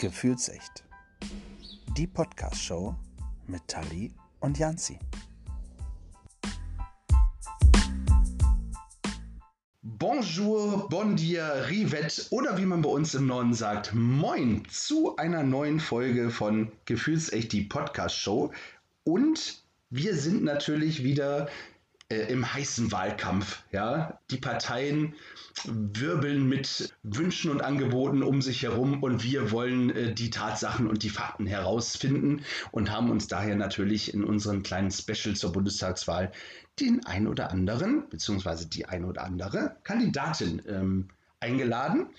Gefühlsecht. Die Podcast-Show mit Tali und Janzi. Bonjour, bon dia, rivet oder wie man bei uns im Norden sagt, moin zu einer neuen Folge von Gefühlsecht, die Podcast-Show. Und wir sind natürlich wieder äh, im heißen Wahlkampf. Ja? Die Parteien wirbeln mit Wünschen und Angeboten um sich herum und wir wollen äh, die Tatsachen und die Fakten herausfinden und haben uns daher natürlich in unserem kleinen Special zur Bundestagswahl den ein oder anderen, beziehungsweise die ein oder andere Kandidatin ähm, eingeladen.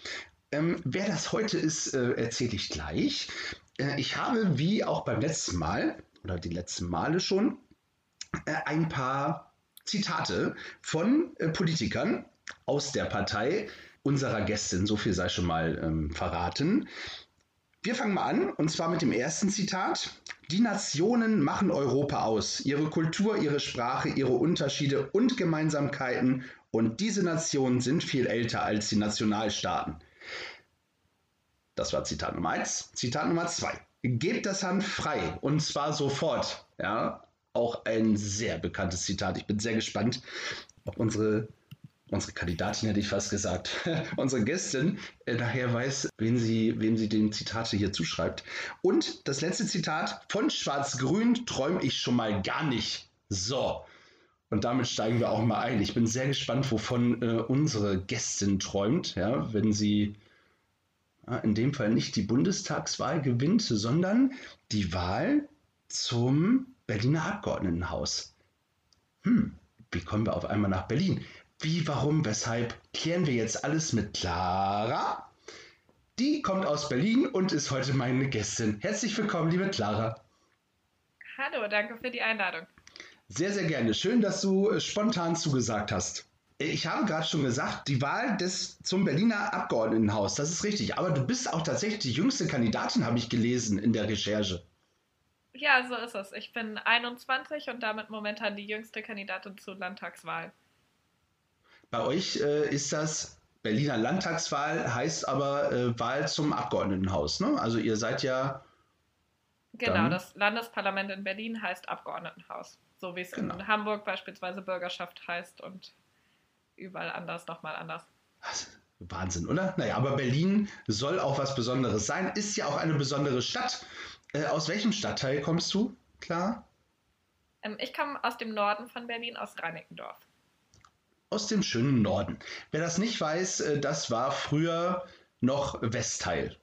Ähm, wer das heute ist, äh, erzähle ich gleich. Äh, ich habe, wie auch beim letzten Mal oder die letzten Male schon, äh, ein paar Zitate von äh, Politikern aus der Partei unserer Gästin. So viel sei schon mal ähm, verraten. Wir fangen mal an, und zwar mit dem ersten Zitat. Die Nationen machen Europa aus. Ihre Kultur, ihre Sprache, ihre Unterschiede und Gemeinsamkeiten. Und diese Nationen sind viel älter als die Nationalstaaten. Das war Zitat Nummer eins. Zitat Nummer zwei. Gebt das Hand frei und zwar sofort. Ja, auch ein sehr bekanntes Zitat. Ich bin sehr gespannt, ob unsere, unsere Kandidatin, hätte ich fast gesagt, unsere Gästin äh, daher weiß, wen sie, wem sie den Zitate hier zuschreibt. Und das letzte Zitat: Von Schwarz-Grün träume ich schon mal gar nicht. So. Und damit steigen wir auch mal ein. Ich bin sehr gespannt, wovon äh, unsere Gästin träumt, ja, wenn sie ja, in dem Fall nicht die Bundestagswahl gewinnt, sondern die Wahl zum Berliner Abgeordnetenhaus. Hm, wie kommen wir auf einmal nach Berlin? Wie, warum, weshalb? Klären wir jetzt alles mit Clara. Die kommt aus Berlin und ist heute meine Gästin. Herzlich willkommen, liebe Clara. Hallo, danke für die Einladung. Sehr, sehr gerne. Schön, dass du äh, spontan zugesagt hast. Ich habe gerade schon gesagt, die Wahl des zum Berliner Abgeordnetenhaus, das ist richtig. Aber du bist auch tatsächlich die jüngste Kandidatin, habe ich gelesen in der Recherche. Ja, so ist es. Ich bin 21 und damit momentan die jüngste Kandidatin zur Landtagswahl. Bei euch äh, ist das Berliner Landtagswahl, heißt aber äh, Wahl zum Abgeordnetenhaus. Ne? Also ihr seid ja. Genau, dann... das Landesparlament in Berlin heißt Abgeordnetenhaus. So wie es genau. in Hamburg beispielsweise Bürgerschaft heißt und überall anders nochmal anders. Also, Wahnsinn, oder? Naja, aber Berlin soll auch was Besonderes sein, ist ja auch eine besondere Stadt. Äh, aus welchem Stadtteil kommst du, klar? Ähm, ich komme aus dem Norden von Berlin, aus Reinickendorf. Aus dem schönen Norden. Wer das nicht weiß, äh, das war früher noch Westteil.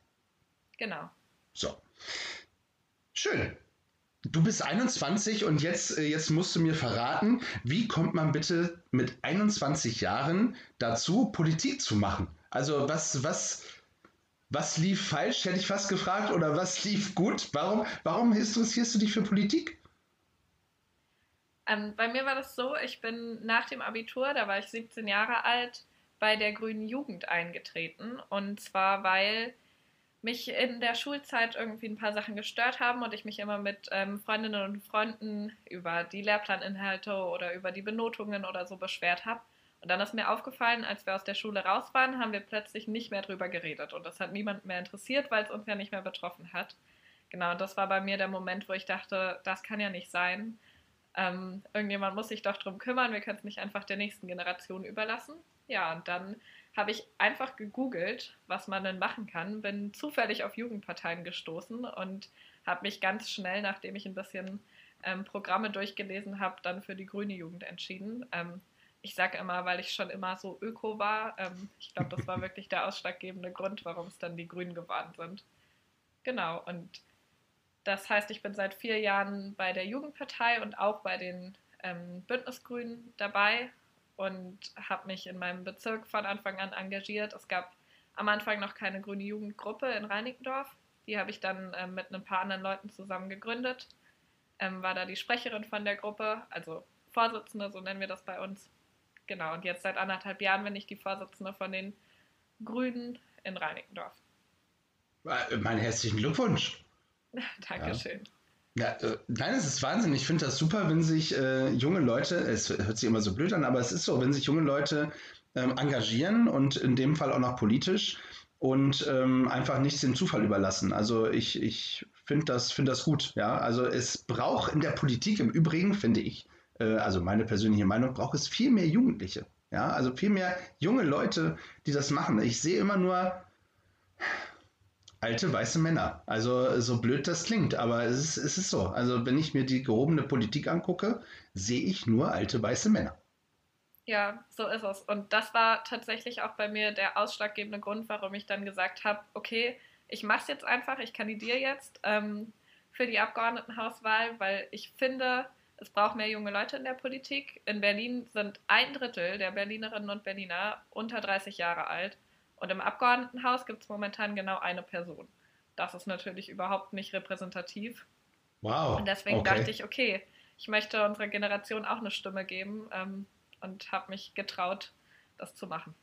Genau. So. Schön. Du bist 21 und jetzt, äh, jetzt musst du mir verraten, wie kommt man bitte mit 21 Jahren dazu, Politik zu machen? Also was, was, was lief falsch, hätte ich fast gefragt, oder was lief gut? Warum, warum interessierst du dich für Politik? Ähm, bei mir war das so, ich bin nach dem Abitur, da war ich 17 Jahre alt, bei der Grünen Jugend eingetreten. Und zwar, weil mich in der Schulzeit irgendwie ein paar Sachen gestört haben und ich mich immer mit ähm, Freundinnen und Freunden über die Lehrplaninhalte oder über die Benotungen oder so beschwert habe. Und dann ist mir aufgefallen, als wir aus der Schule raus waren, haben wir plötzlich nicht mehr drüber geredet. Und das hat niemand mehr interessiert, weil es uns ja nicht mehr betroffen hat. Genau, das war bei mir der Moment, wo ich dachte, das kann ja nicht sein. Ähm, irgendjemand muss sich doch darum kümmern, wir können es nicht einfach der nächsten Generation überlassen. Ja, und dann habe ich einfach gegoogelt, was man denn machen kann, bin zufällig auf Jugendparteien gestoßen und habe mich ganz schnell, nachdem ich ein bisschen ähm, Programme durchgelesen habe, dann für die grüne Jugend entschieden. Ähm, ich sage immer, weil ich schon immer so öko war. Ähm, ich glaube, das war wirklich der ausschlaggebende Grund, warum es dann die Grünen geworden sind. Genau, und das heißt, ich bin seit vier Jahren bei der Jugendpartei und auch bei den ähm, Bündnisgrünen dabei und habe mich in meinem Bezirk von Anfang an engagiert. Es gab am Anfang noch keine grüne Jugendgruppe in Reinickendorf. Die habe ich dann ähm, mit ein paar anderen Leuten zusammen gegründet. Ähm, war da die Sprecherin von der Gruppe, also Vorsitzende, so nennen wir das bei uns. Genau, und jetzt seit anderthalb Jahren bin ich die Vorsitzende von den Grünen in Reinickendorf. Äh, Meinen herzlichen Glückwunsch. Dankeschön. Ja. Ja, äh, nein, es ist Wahnsinn. Ich finde das super, wenn sich äh, junge Leute, es hört sich immer so blöd an, aber es ist so, wenn sich junge Leute ähm, engagieren und in dem Fall auch noch politisch, und ähm, einfach nichts dem Zufall überlassen. Also ich, ich finde das, find das gut. Ja? Also es braucht in der Politik im Übrigen, finde ich, äh, also meine persönliche Meinung, braucht es viel mehr Jugendliche. Ja? Also viel mehr junge Leute, die das machen. Ich sehe immer nur alte weiße Männer. Also so blöd das klingt, aber es ist, es ist so. Also wenn ich mir die gehobene Politik angucke, sehe ich nur alte weiße Männer. Ja, so ist es. Und das war tatsächlich auch bei mir der ausschlaggebende Grund, warum ich dann gesagt habe, okay, ich mache es jetzt einfach, ich kandidiere jetzt ähm, für die Abgeordnetenhauswahl, weil ich finde, es braucht mehr junge Leute in der Politik. In Berlin sind ein Drittel der Berlinerinnen und Berliner unter 30 Jahre alt. Und im Abgeordnetenhaus gibt es momentan genau eine Person. Das ist natürlich überhaupt nicht repräsentativ. Wow. Und deswegen okay. dachte ich, okay, ich möchte unserer Generation auch eine Stimme geben. Ähm, und habe mich getraut, das zu machen.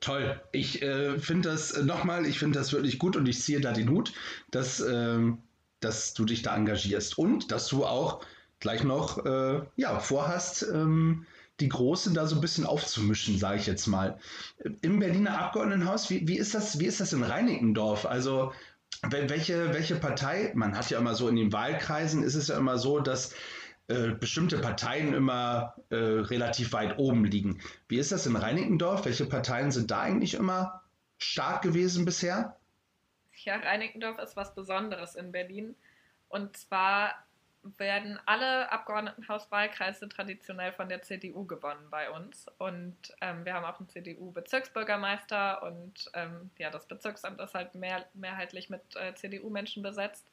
Toll. Ich äh, finde das äh, nochmal, ich finde das wirklich gut und ich ziehe da den Hut, dass, äh, dass du dich da engagierst und dass du auch gleich noch äh, ja, vorhast, ähm, die Großen da so ein bisschen aufzumischen, sage ich jetzt mal. Im Berliner Abgeordnetenhaus, wie, wie, ist das, wie ist das in Reinickendorf? Also welche, welche Partei, man hat ja immer so in den Wahlkreisen, ist es ja immer so, dass äh, bestimmte Parteien immer äh, relativ weit oben liegen. Wie ist das in Reinickendorf? Welche Parteien sind da eigentlich immer stark gewesen bisher? Ja, Reinickendorf ist was Besonderes in Berlin. Und zwar werden alle Abgeordnetenhauswahlkreise traditionell von der CDU gewonnen bei uns. Und ähm, wir haben auch einen CDU-Bezirksbürgermeister und ähm, ja, das Bezirksamt ist halt mehr, mehrheitlich mit äh, CDU-Menschen besetzt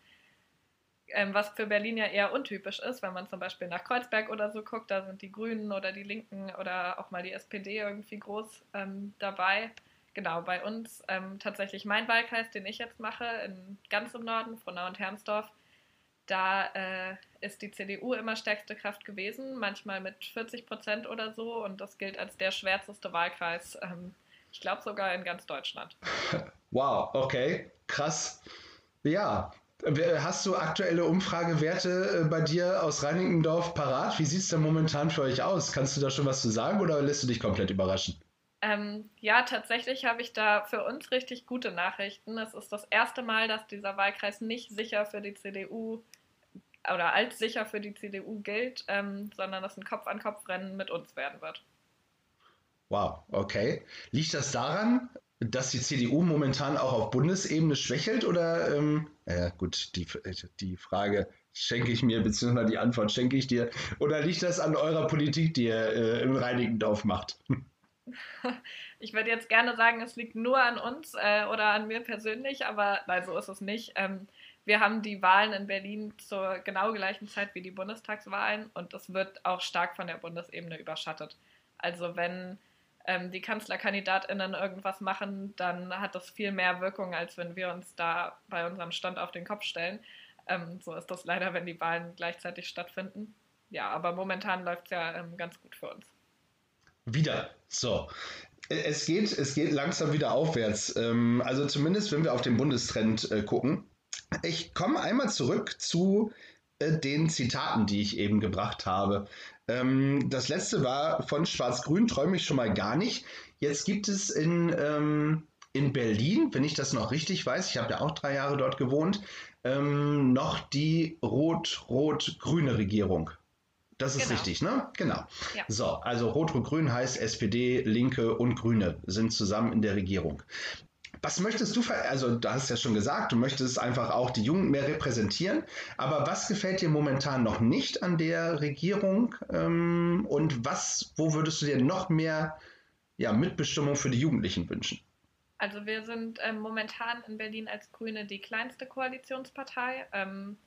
ähm, was für Berlin ja eher untypisch ist, wenn man zum Beispiel nach Kreuzberg oder so guckt, da sind die Grünen oder die Linken oder auch mal die SPD irgendwie groß ähm, dabei. Genau, bei uns ähm, tatsächlich mein Wahlkreis, den ich jetzt mache, in ganz im Norden, Frohnau und Hermsdorf, da äh, ist die CDU immer stärkste Kraft gewesen, manchmal mit 40 Prozent oder so und das gilt als der schwärzeste Wahlkreis, ähm, ich glaube sogar in ganz Deutschland. Wow, okay, krass. Ja, Hast du aktuelle Umfragewerte äh, bei dir aus Reinickendorf parat? Wie sieht es denn momentan für euch aus? Kannst du da schon was zu sagen oder lässt du dich komplett überraschen? Ähm, ja, tatsächlich habe ich da für uns richtig gute Nachrichten. Es ist das erste Mal, dass dieser Wahlkreis nicht sicher für die CDU oder als sicher für die CDU gilt, ähm, sondern dass ein Kopf-an-Kopf-Rennen mit uns werden wird. Wow, okay. Liegt das daran, dass die CDU momentan auch auf Bundesebene schwächelt oder, ähm, ja gut, die, die Frage schenke ich mir, beziehungsweise die Antwort schenke ich dir, oder liegt das an eurer Politik, die ihr äh, im Reinigendorf macht? Ich würde jetzt gerne sagen, es liegt nur an uns äh, oder an mir persönlich, aber nein, so ist es nicht. Ähm, wir haben die Wahlen in Berlin zur genau gleichen Zeit wie die Bundestagswahlen und das wird auch stark von der Bundesebene überschattet. Also wenn ähm, die KanzlerkandidatInnen irgendwas machen, dann hat das viel mehr Wirkung, als wenn wir uns da bei unserem Stand auf den Kopf stellen. Ähm, so ist das leider, wenn die Wahlen gleichzeitig stattfinden. Ja, aber momentan läuft es ja ähm, ganz gut für uns. Wieder. So. Es geht, es geht langsam wieder aufwärts. Ähm, also zumindest, wenn wir auf den Bundestrend äh, gucken. Ich komme einmal zurück zu äh, den Zitaten, die ich eben gebracht habe. Ähm, das letzte war von Schwarz-Grün, träume ich schon mal gar nicht. Jetzt gibt es in, ähm, in Berlin, wenn ich das noch richtig weiß, ich habe ja auch drei Jahre dort gewohnt, noch die rot-rot-grüne Regierung. Das ist genau. richtig, ne? Genau. Ja. So, also Rot-Rot-Grün heißt SPD, Linke und Grüne sind zusammen in der Regierung. Was möchtest du, also du hast ja schon gesagt, du möchtest einfach auch die Jungen mehr repräsentieren, aber was gefällt dir momentan noch nicht an der Regierung ähm, und was, wo würdest du dir noch mehr ja, Mitbestimmung für die Jugendlichen wünschen? Also wir sind ähm, momentan in Berlin als Grüne die kleinste Koalitionspartei. Ähm,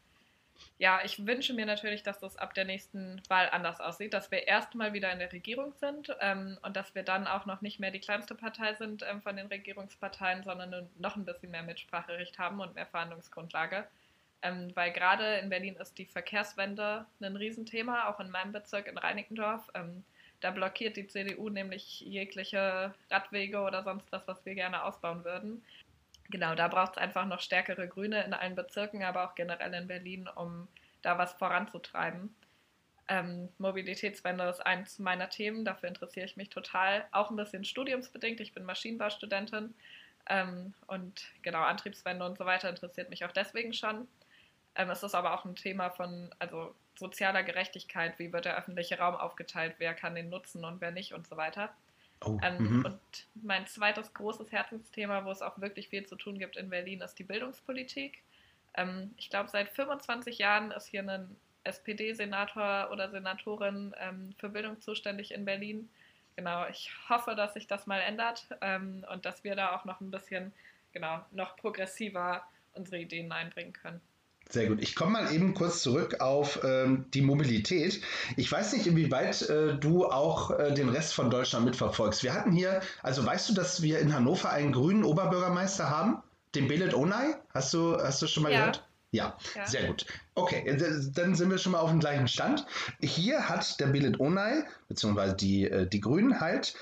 ja, ich wünsche mir natürlich, dass das ab der nächsten Wahl anders aussieht, dass wir erstmal wieder in der Regierung sind ähm, und dass wir dann auch noch nicht mehr die kleinste Partei sind ähm, von den Regierungsparteien, sondern noch ein bisschen mehr Mitspracherecht haben und mehr Verhandlungsgrundlage. Ähm, weil gerade in Berlin ist die Verkehrswende ein Riesenthema, auch in meinem Bezirk in Reinickendorf. Ähm, da blockiert die CDU nämlich jegliche Radwege oder sonst was, was wir gerne ausbauen würden. Genau, da braucht es einfach noch stärkere Grüne in allen Bezirken, aber auch generell in Berlin, um da was voranzutreiben. Ähm, Mobilitätswende ist eins meiner Themen, dafür interessiere ich mich total. Auch ein bisschen studiumsbedingt. Ich bin Maschinenbaustudentin Ähm, und genau, Antriebswende und so weiter interessiert mich auch deswegen schon. Ähm, es ist aber auch ein Thema von also sozialer Gerechtigkeit, wie wird der öffentliche Raum aufgeteilt, wer kann den nutzen und wer nicht und so weiter. Oh, ähm, und mein zweites großes Herzensthema, wo es auch wirklich viel zu tun gibt in Berlin, ist die Bildungspolitik. Ähm, ich glaube, seit 25 Jahren ist hier ein SPD-Senator oder Senatorin ähm, für Bildung zuständig in Berlin. Genau, ich hoffe, dass sich das mal ändert ähm, und dass wir da auch noch ein bisschen, genau, noch progressiver unsere Ideen einbringen können. Sehr gut. Ich komme mal eben kurz zurück auf ähm, die Mobilität. Ich weiß nicht, inwieweit äh, du auch äh, den Rest von Deutschland mitverfolgst. Wir hatten hier, also weißt du, dass wir in Hannover einen grünen Oberbürgermeister haben? Den Belet Onay? Hast du, hast du schon mal ja. gehört? Ja, ja, sehr gut. Okay, äh, dann sind wir schon mal auf dem gleichen Stand. Hier hat der Belet Onay, beziehungsweise die, äh, die Grünen halt,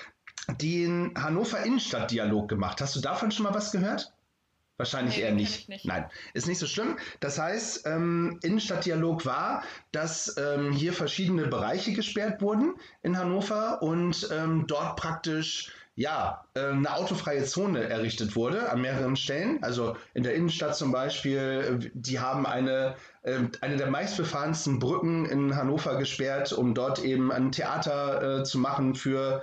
den Hannover Innenstadtdialog gemacht. Hast du davon schon mal was gehört? Wahrscheinlich nee, eher nicht. nicht. Nein, ist nicht so schlimm. Das heißt, ähm, Innenstadtdialog war, dass ähm, hier verschiedene Bereiche gesperrt wurden in Hannover und ähm, dort praktisch ja, äh, eine autofreie Zone errichtet wurde an mehreren Stellen. Also in der Innenstadt zum Beispiel, äh, die haben eine, äh, eine der meistbefahrensten Brücken in Hannover gesperrt, um dort eben ein Theater zu machen für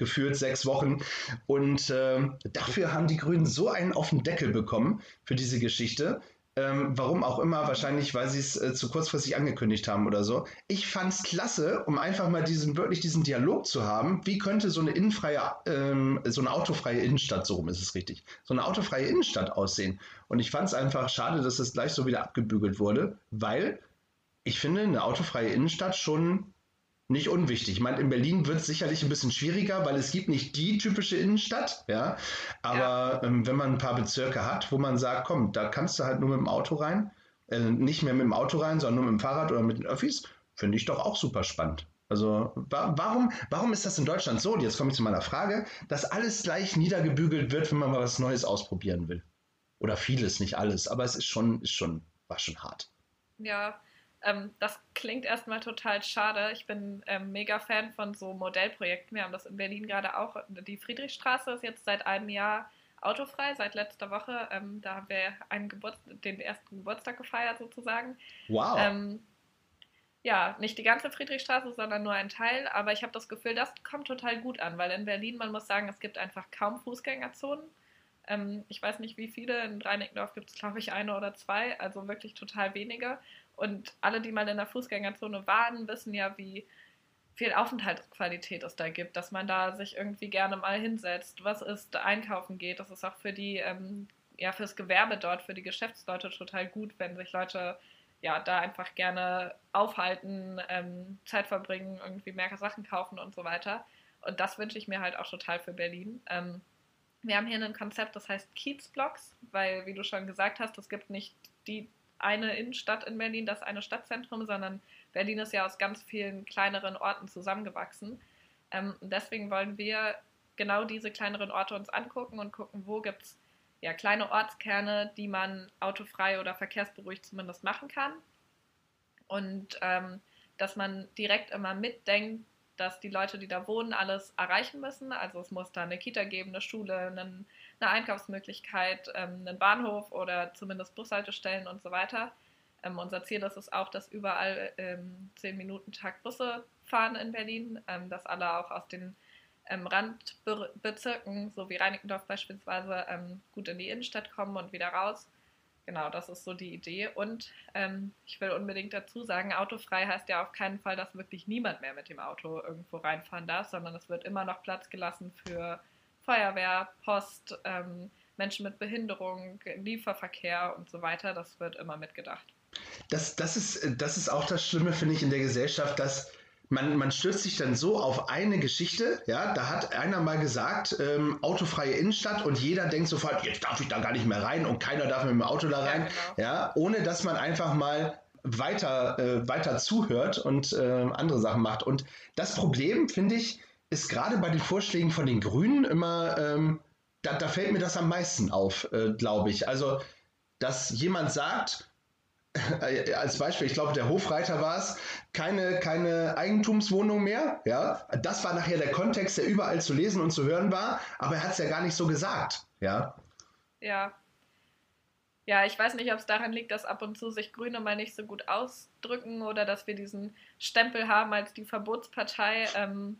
geführt sechs Wochen. Und äh, dafür haben die Grünen so einen auf den Deckel bekommen für diese Geschichte. Ähm, warum auch immer, wahrscheinlich, weil sie es äh, zu kurzfristig angekündigt haben oder so. Ich fand es klasse, um einfach mal diesen, wirklich diesen Dialog zu haben. Wie könnte so eine innenfreie, ähm, so eine autofreie Innenstadt, so rum ist es richtig, so eine autofreie Innenstadt aussehen? Und ich fand es einfach schade, dass es gleich so wieder abgebügelt wurde, weil ich finde, eine autofreie Innenstadt schon nicht unwichtig. Ich meine, in Berlin wird es sicherlich ein bisschen schwieriger, weil es gibt nicht die typische Innenstadt, ja. Aber ja. Ähm, wenn man ein paar Bezirke hat, wo man sagt, komm, da kannst du halt nur mit dem Auto rein, äh, nicht mehr mit dem Auto rein, sondern nur mit dem Fahrrad oder mit den Öffis, finde ich doch auch super spannend. Also wa warum, warum ist das in Deutschland so, und jetzt komme ich zu meiner Frage, dass alles gleich niedergebügelt wird, wenn man mal was Neues ausprobieren will? Oder vieles, nicht alles, aber es ist schon, ist schon, war schon hart. Ja, ähm, das klingt erstmal total schade. Ich bin ähm, mega Fan von so Modellprojekten. Wir haben das in Berlin gerade auch. Die Friedrichstraße ist jetzt seit einem Jahr autofrei, seit letzter Woche. Ähm, da haben wir einen den ersten Geburtstag gefeiert sozusagen. Wow. Ähm, ja, nicht die ganze Friedrichstraße, sondern nur ein Teil. Aber ich habe das Gefühl, das kommt total gut an, weil in Berlin, man muss sagen, es gibt einfach kaum Fußgängerzonen. Ähm, ich weiß nicht, wie viele. In Reinickendorf gibt es, glaube ich, eine oder zwei, also wirklich total wenige. Und alle, die mal in der Fußgängerzone waren, wissen ja, wie viel Aufenthaltsqualität es da gibt, dass man da sich irgendwie gerne mal hinsetzt, was ist, einkaufen geht. Das ist auch für die, ähm, ja, fürs Gewerbe dort, für die Geschäftsleute total gut, wenn sich Leute ja da einfach gerne aufhalten, ähm, Zeit verbringen, irgendwie mehr Sachen kaufen und so weiter. Und das wünsche ich mir halt auch total für Berlin. Ähm, wir haben hier ein Konzept, das heißt Kiezblocks, weil, wie du schon gesagt hast, es gibt nicht die eine Innenstadt in Berlin, das eine Stadtzentrum, sondern Berlin ist ja aus ganz vielen kleineren Orten zusammengewachsen. Ähm, deswegen wollen wir genau diese kleineren Orte uns angucken und gucken, wo gibt es ja, kleine Ortskerne, die man autofrei oder verkehrsberuhigt zumindest machen kann. Und ähm, dass man direkt immer mitdenkt, dass die Leute, die da wohnen, alles erreichen müssen. Also es muss da eine Kita geben, eine Schule, einen eine Einkaufsmöglichkeit, ähm, einen Bahnhof oder zumindest Bushaltestellen und so weiter. Ähm, unser Ziel ist es auch, dass überall ähm, 10 Minuten Tag Busse fahren in Berlin, ähm, dass alle auch aus den Randbezirken, so wie Reinickendorf beispielsweise, gut in die Innenstadt kommen und wieder raus. Genau, das ist so die Idee. Und ähm, ich will unbedingt dazu sagen, autofrei heißt ja auf keinen Fall, dass wirklich niemand mehr mit dem Auto irgendwo reinfahren darf, sondern es wird immer noch Platz gelassen für Feuerwehr, Post, ähm, Menschen mit Behinderung, Lieferverkehr und so weiter. Das wird immer mitgedacht. Das, das, ist, das ist auch das Schlimme, finde ich, in der Gesellschaft, dass man, man stürzt sich dann so auf eine Geschichte, ja, da hat einer mal gesagt, ähm, autofreie Innenstadt und jeder denkt sofort, jetzt darf ich da gar nicht mehr rein und keiner darf mit dem Auto da rein, ja, genau. ja ohne dass man einfach mal weiter, äh, weiter zuhört und äh, andere Sachen macht. Und das Problem, finde ich, ist gerade bei den Vorschlägen von den Grünen immer, ähm, da, da, fällt mir das am meisten auf, äh, glaube ich. Also, dass jemand sagt, äh, als Beispiel, ich glaube, der Hofreiter war es, keine, keine Eigentumswohnung mehr. Ja, das war nachher der Kontext, der überall zu lesen und zu hören war, aber er hat es ja gar nicht so gesagt. Ja, Ja. Ja, ich weiß nicht, ob es daran liegt, dass ab und zu sich Grüne mal nicht so gut ausdrücken oder dass wir diesen Stempel haben als die Verbotspartei. Ähm,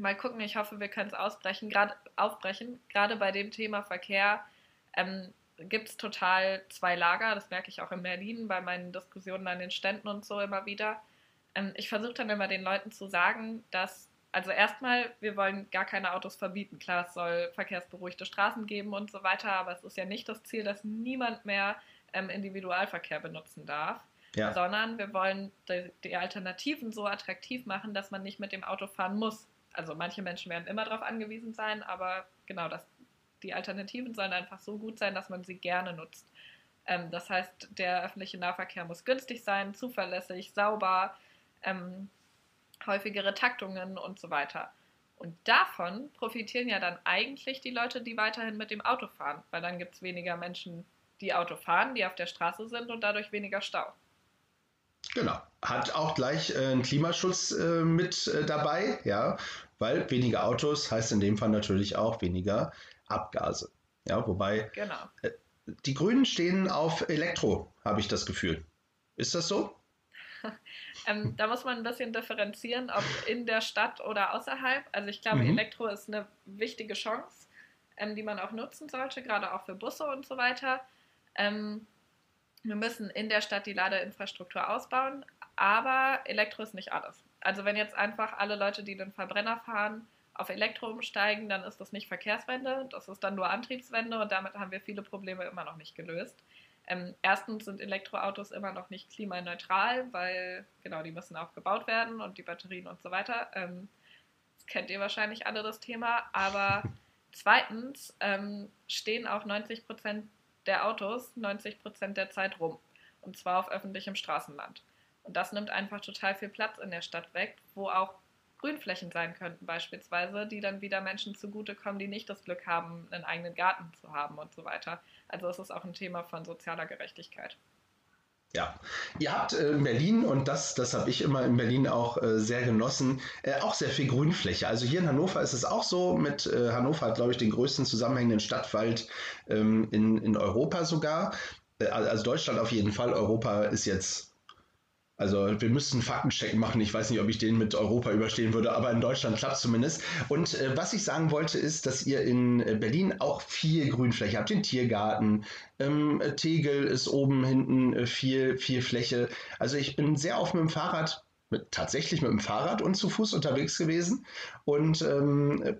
mal gucken, ich hoffe, wir können es ausbrechen, gerade aufbrechen. Gerade bei dem Thema Verkehr ähm, gibt es total zwei Lager. Das merke ich auch in Berlin bei meinen Diskussionen an den Ständen und so immer wieder. Ähm, ich versuche dann immer den Leuten zu sagen, dass, also erstmal, wir wollen gar keine Autos verbieten. Klar, es soll verkehrsberuhigte Straßen geben und so weiter, aber es ist ja nicht das Ziel, dass niemand mehr ähm, Individualverkehr benutzen darf. Ja. sondern wir wollen die, die, Alternativen so attraktiv machen, dass man nicht mit dem Auto fahren muss. Also manche Menschen werden immer darauf angewiesen sein, aber genau das, die Alternativen sollen einfach so gut sein, dass man sie gerne nutzt. Ähm, das heißt, der öffentliche Nahverkehr muss günstig sein, zuverlässig, sauber, ähm, häufigere Taktungen und so weiter. Und davon profitieren ja dann eigentlich die Leute, die weiterhin mit dem Auto fahren, weil dann gibt es weniger Menschen, die Auto fahren, die auf der Straße sind und dadurch weniger Stau. Genau. Hat auch gleich äh, einen Klimaschutz äh, mit äh, dabei, ja, weil weniger Autos heißt in dem Fall natürlich auch weniger Abgase. Ja, wobei genau. Äh, die Grünen stehen auf Elektro, habe ich das Gefühl. Ist das so? ähm, da muss man ein bisschen differenzieren, ob in der Stadt oder außerhalb. Also ich glaube, mhm. Elektro ist eine wichtige Chance, ähm, die man auch nutzen sollte, gerade auch für Busse und so weiter. Ähm, wir müssen in der Stadt die Ladeinfrastruktur ausbauen, aber Elektro ist nicht alles. Also wenn jetzt einfach alle Leute, die den Verbrenner fahren, auf Elektro umsteigen, dann ist das nicht Verkehrswende, das ist dann nur Antriebswende und damit haben wir viele Probleme immer noch nicht gelöst. Ähm, erstens sind Elektroautos immer noch nicht klimaneutral, weil genau die müssen auch gebaut werden und die Batterien und so weiter. Ähm, das kennt ihr wahrscheinlich alle das Thema. Aber zweitens ähm, stehen auch 90 Prozent der Autos 90 Prozent der Zeit rum. Und zwar auf öffentlichem Straßenland. Und das nimmt einfach total viel Platz in der Stadt weg, wo auch Grünflächen sein könnten beispielsweise, die dann wieder Menschen zugutekommen, die nicht das Glück haben, einen eigenen Garten zu haben und so weiter. Also es ist auch ein Thema von sozialer Gerechtigkeit. Ja, ihr habt äh, in Berlin, und das, das habe ich immer in Berlin auch äh, sehr genossen, äh, auch sehr viel Grünfläche. Also hier in Hannover ist es auch so, mit Hannover hat, glaube ich, den größten zusammenhängenden Stadtwald ähm, in, in Europa sogar. Also Deutschland auf jeden Fall, Europa ist jetzt also wir müssten Faktencheck machen. Ich weiß nicht, ob ich den mit Europa überstehen würde, aber in Deutschland klappt es zumindest. Und äh, was ich sagen wollte, ist, dass ihr in äh, Berlin auch viel Grünfläche habt. Den Tiergarten, ähm, Tegel ist oben hinten äh, viel, viel Fläche. Also ich bin sehr oft mit dem Fahrrad, mit, tatsächlich mit dem Fahrrad und zu Fuß unterwegs gewesen. Und ähm,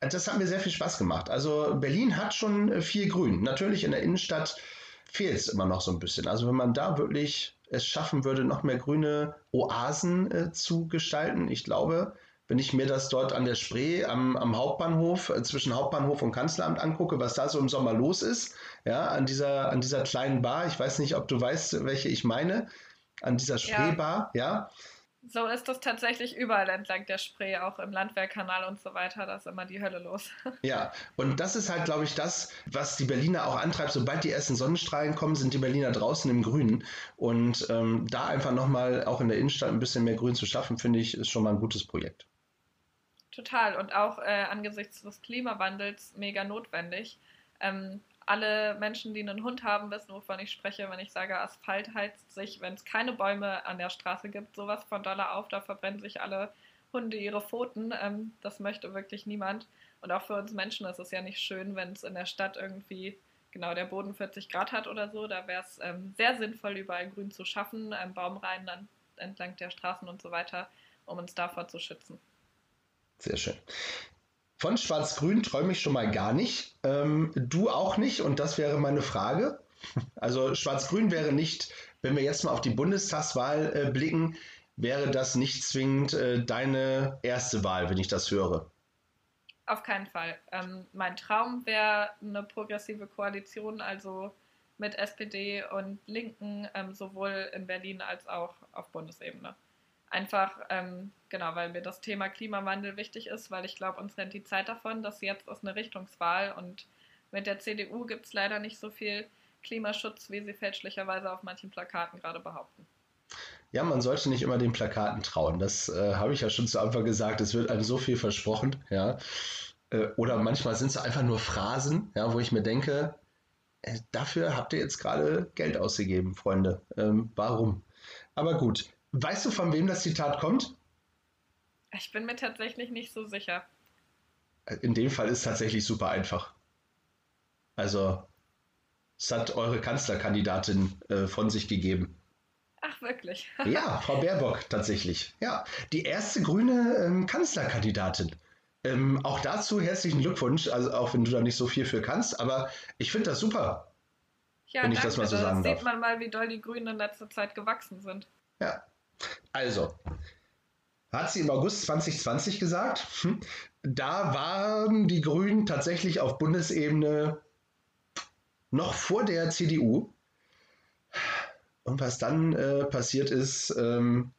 das hat mir sehr viel Spaß gemacht. Also Berlin hat schon äh, viel Grün. Natürlich in der Innenstadt fehlt es immer noch so ein bisschen. Also wenn man da wirklich es schaffen würde, noch mehr grüne Oasen äh, zu gestalten. Ich glaube, wenn ich mir das dort an der Spree am, am Hauptbahnhof, äh, zwischen Hauptbahnhof und Kanzleramt angucke, was da so im Sommer los ist, ja, an dieser, an dieser kleinen Bar, ich weiß nicht, ob du weißt, welche ich meine, an dieser Spreebar, ja. ja so ist das tatsächlich überall entlang der Spree, auch im Landwehrkanal und so weiter. Da ist immer die Hölle los. Ja, und das ist halt, glaube ich, das, was die Berliner auch antreibt. Sobald die ersten Sonnenstrahlen kommen, sind die Berliner draußen im Grünen. Und ähm, da einfach nochmal auch in der Innenstadt ein bisschen mehr Grün zu schaffen, finde ich, ist schon mal ein gutes Projekt. Total. Und auch äh, angesichts des Klimawandels mega notwendig. Ähm, alle Menschen, die einen Hund haben, wissen, wovon ich spreche, wenn ich sage, Asphalt heizt sich, wenn es keine Bäume an der Straße gibt, sowas von Dollar auf, da verbrennen sich alle Hunde ihre Pfoten. Ähm, das möchte wirklich niemand. Und auch für uns Menschen ist es ja nicht schön, wenn es in der Stadt irgendwie genau der Boden 40 Grad hat oder so. Da wäre es ähm, sehr sinnvoll, überall Grün zu schaffen, ähm, Baumreihen an, entlang der Straßen und so weiter, um uns davor zu schützen. Sehr schön. Von Schwarz-Grün träume ich schon mal gar nicht. Ähm, du auch nicht. Und das wäre meine Frage. Also Schwarz-Grün wäre nicht, wenn wir jetzt mal auf die Bundestagswahl äh, blicken, wäre das nicht zwingend äh, deine erste Wahl, wenn ich das höre. Auf keinen Fall. Ähm, mein Traum wäre eine progressive Koalition, also mit SPD und Linken, ähm, sowohl in Berlin als auch auf Bundesebene. Einfach, ähm, genau, weil mir das Thema Klimawandel wichtig ist, weil ich glaube, uns rennt die Zeit davon, dass jetzt ist eine Richtungswahl und mit der CDU gibt es leider nicht so viel Klimaschutz, wie sie fälschlicherweise auf manchen Plakaten gerade behaupten. Ja, man sollte nicht immer den Plakaten trauen. Das äh, habe ich ja schon zu Anfang gesagt. Es wird einem so viel versprochen, ja. Äh, oder manchmal sind es einfach nur Phrasen, ja, wo ich mir denke, äh, dafür habt ihr jetzt gerade Geld ausgegeben, Freunde. Ähm, warum? Aber gut. Weißt du, von wem das Zitat kommt? Ich bin mir tatsächlich nicht so sicher. In dem Fall ist es tatsächlich super einfach. Also, es hat eure Kanzlerkandidatin äh, von sich gegeben. Ach, wirklich? ja, Frau Baerbock tatsächlich. Ja, die erste grüne ähm, Kanzlerkandidatin. Ähm, auch dazu herzlichen Glückwunsch, also auch wenn du da nicht so viel für kannst, aber ich finde das super. Ja, wenn danke. ich das mal so sagen darf. sieht man mal, wie doll die Grünen in letzter Zeit gewachsen sind. Ja. Also, hat sie im August 2020 gesagt. Hm. Da waren die Grünen tatsächlich auf Bundesebene noch vor der CDU. Und was dann äh, passiert ist, ähm,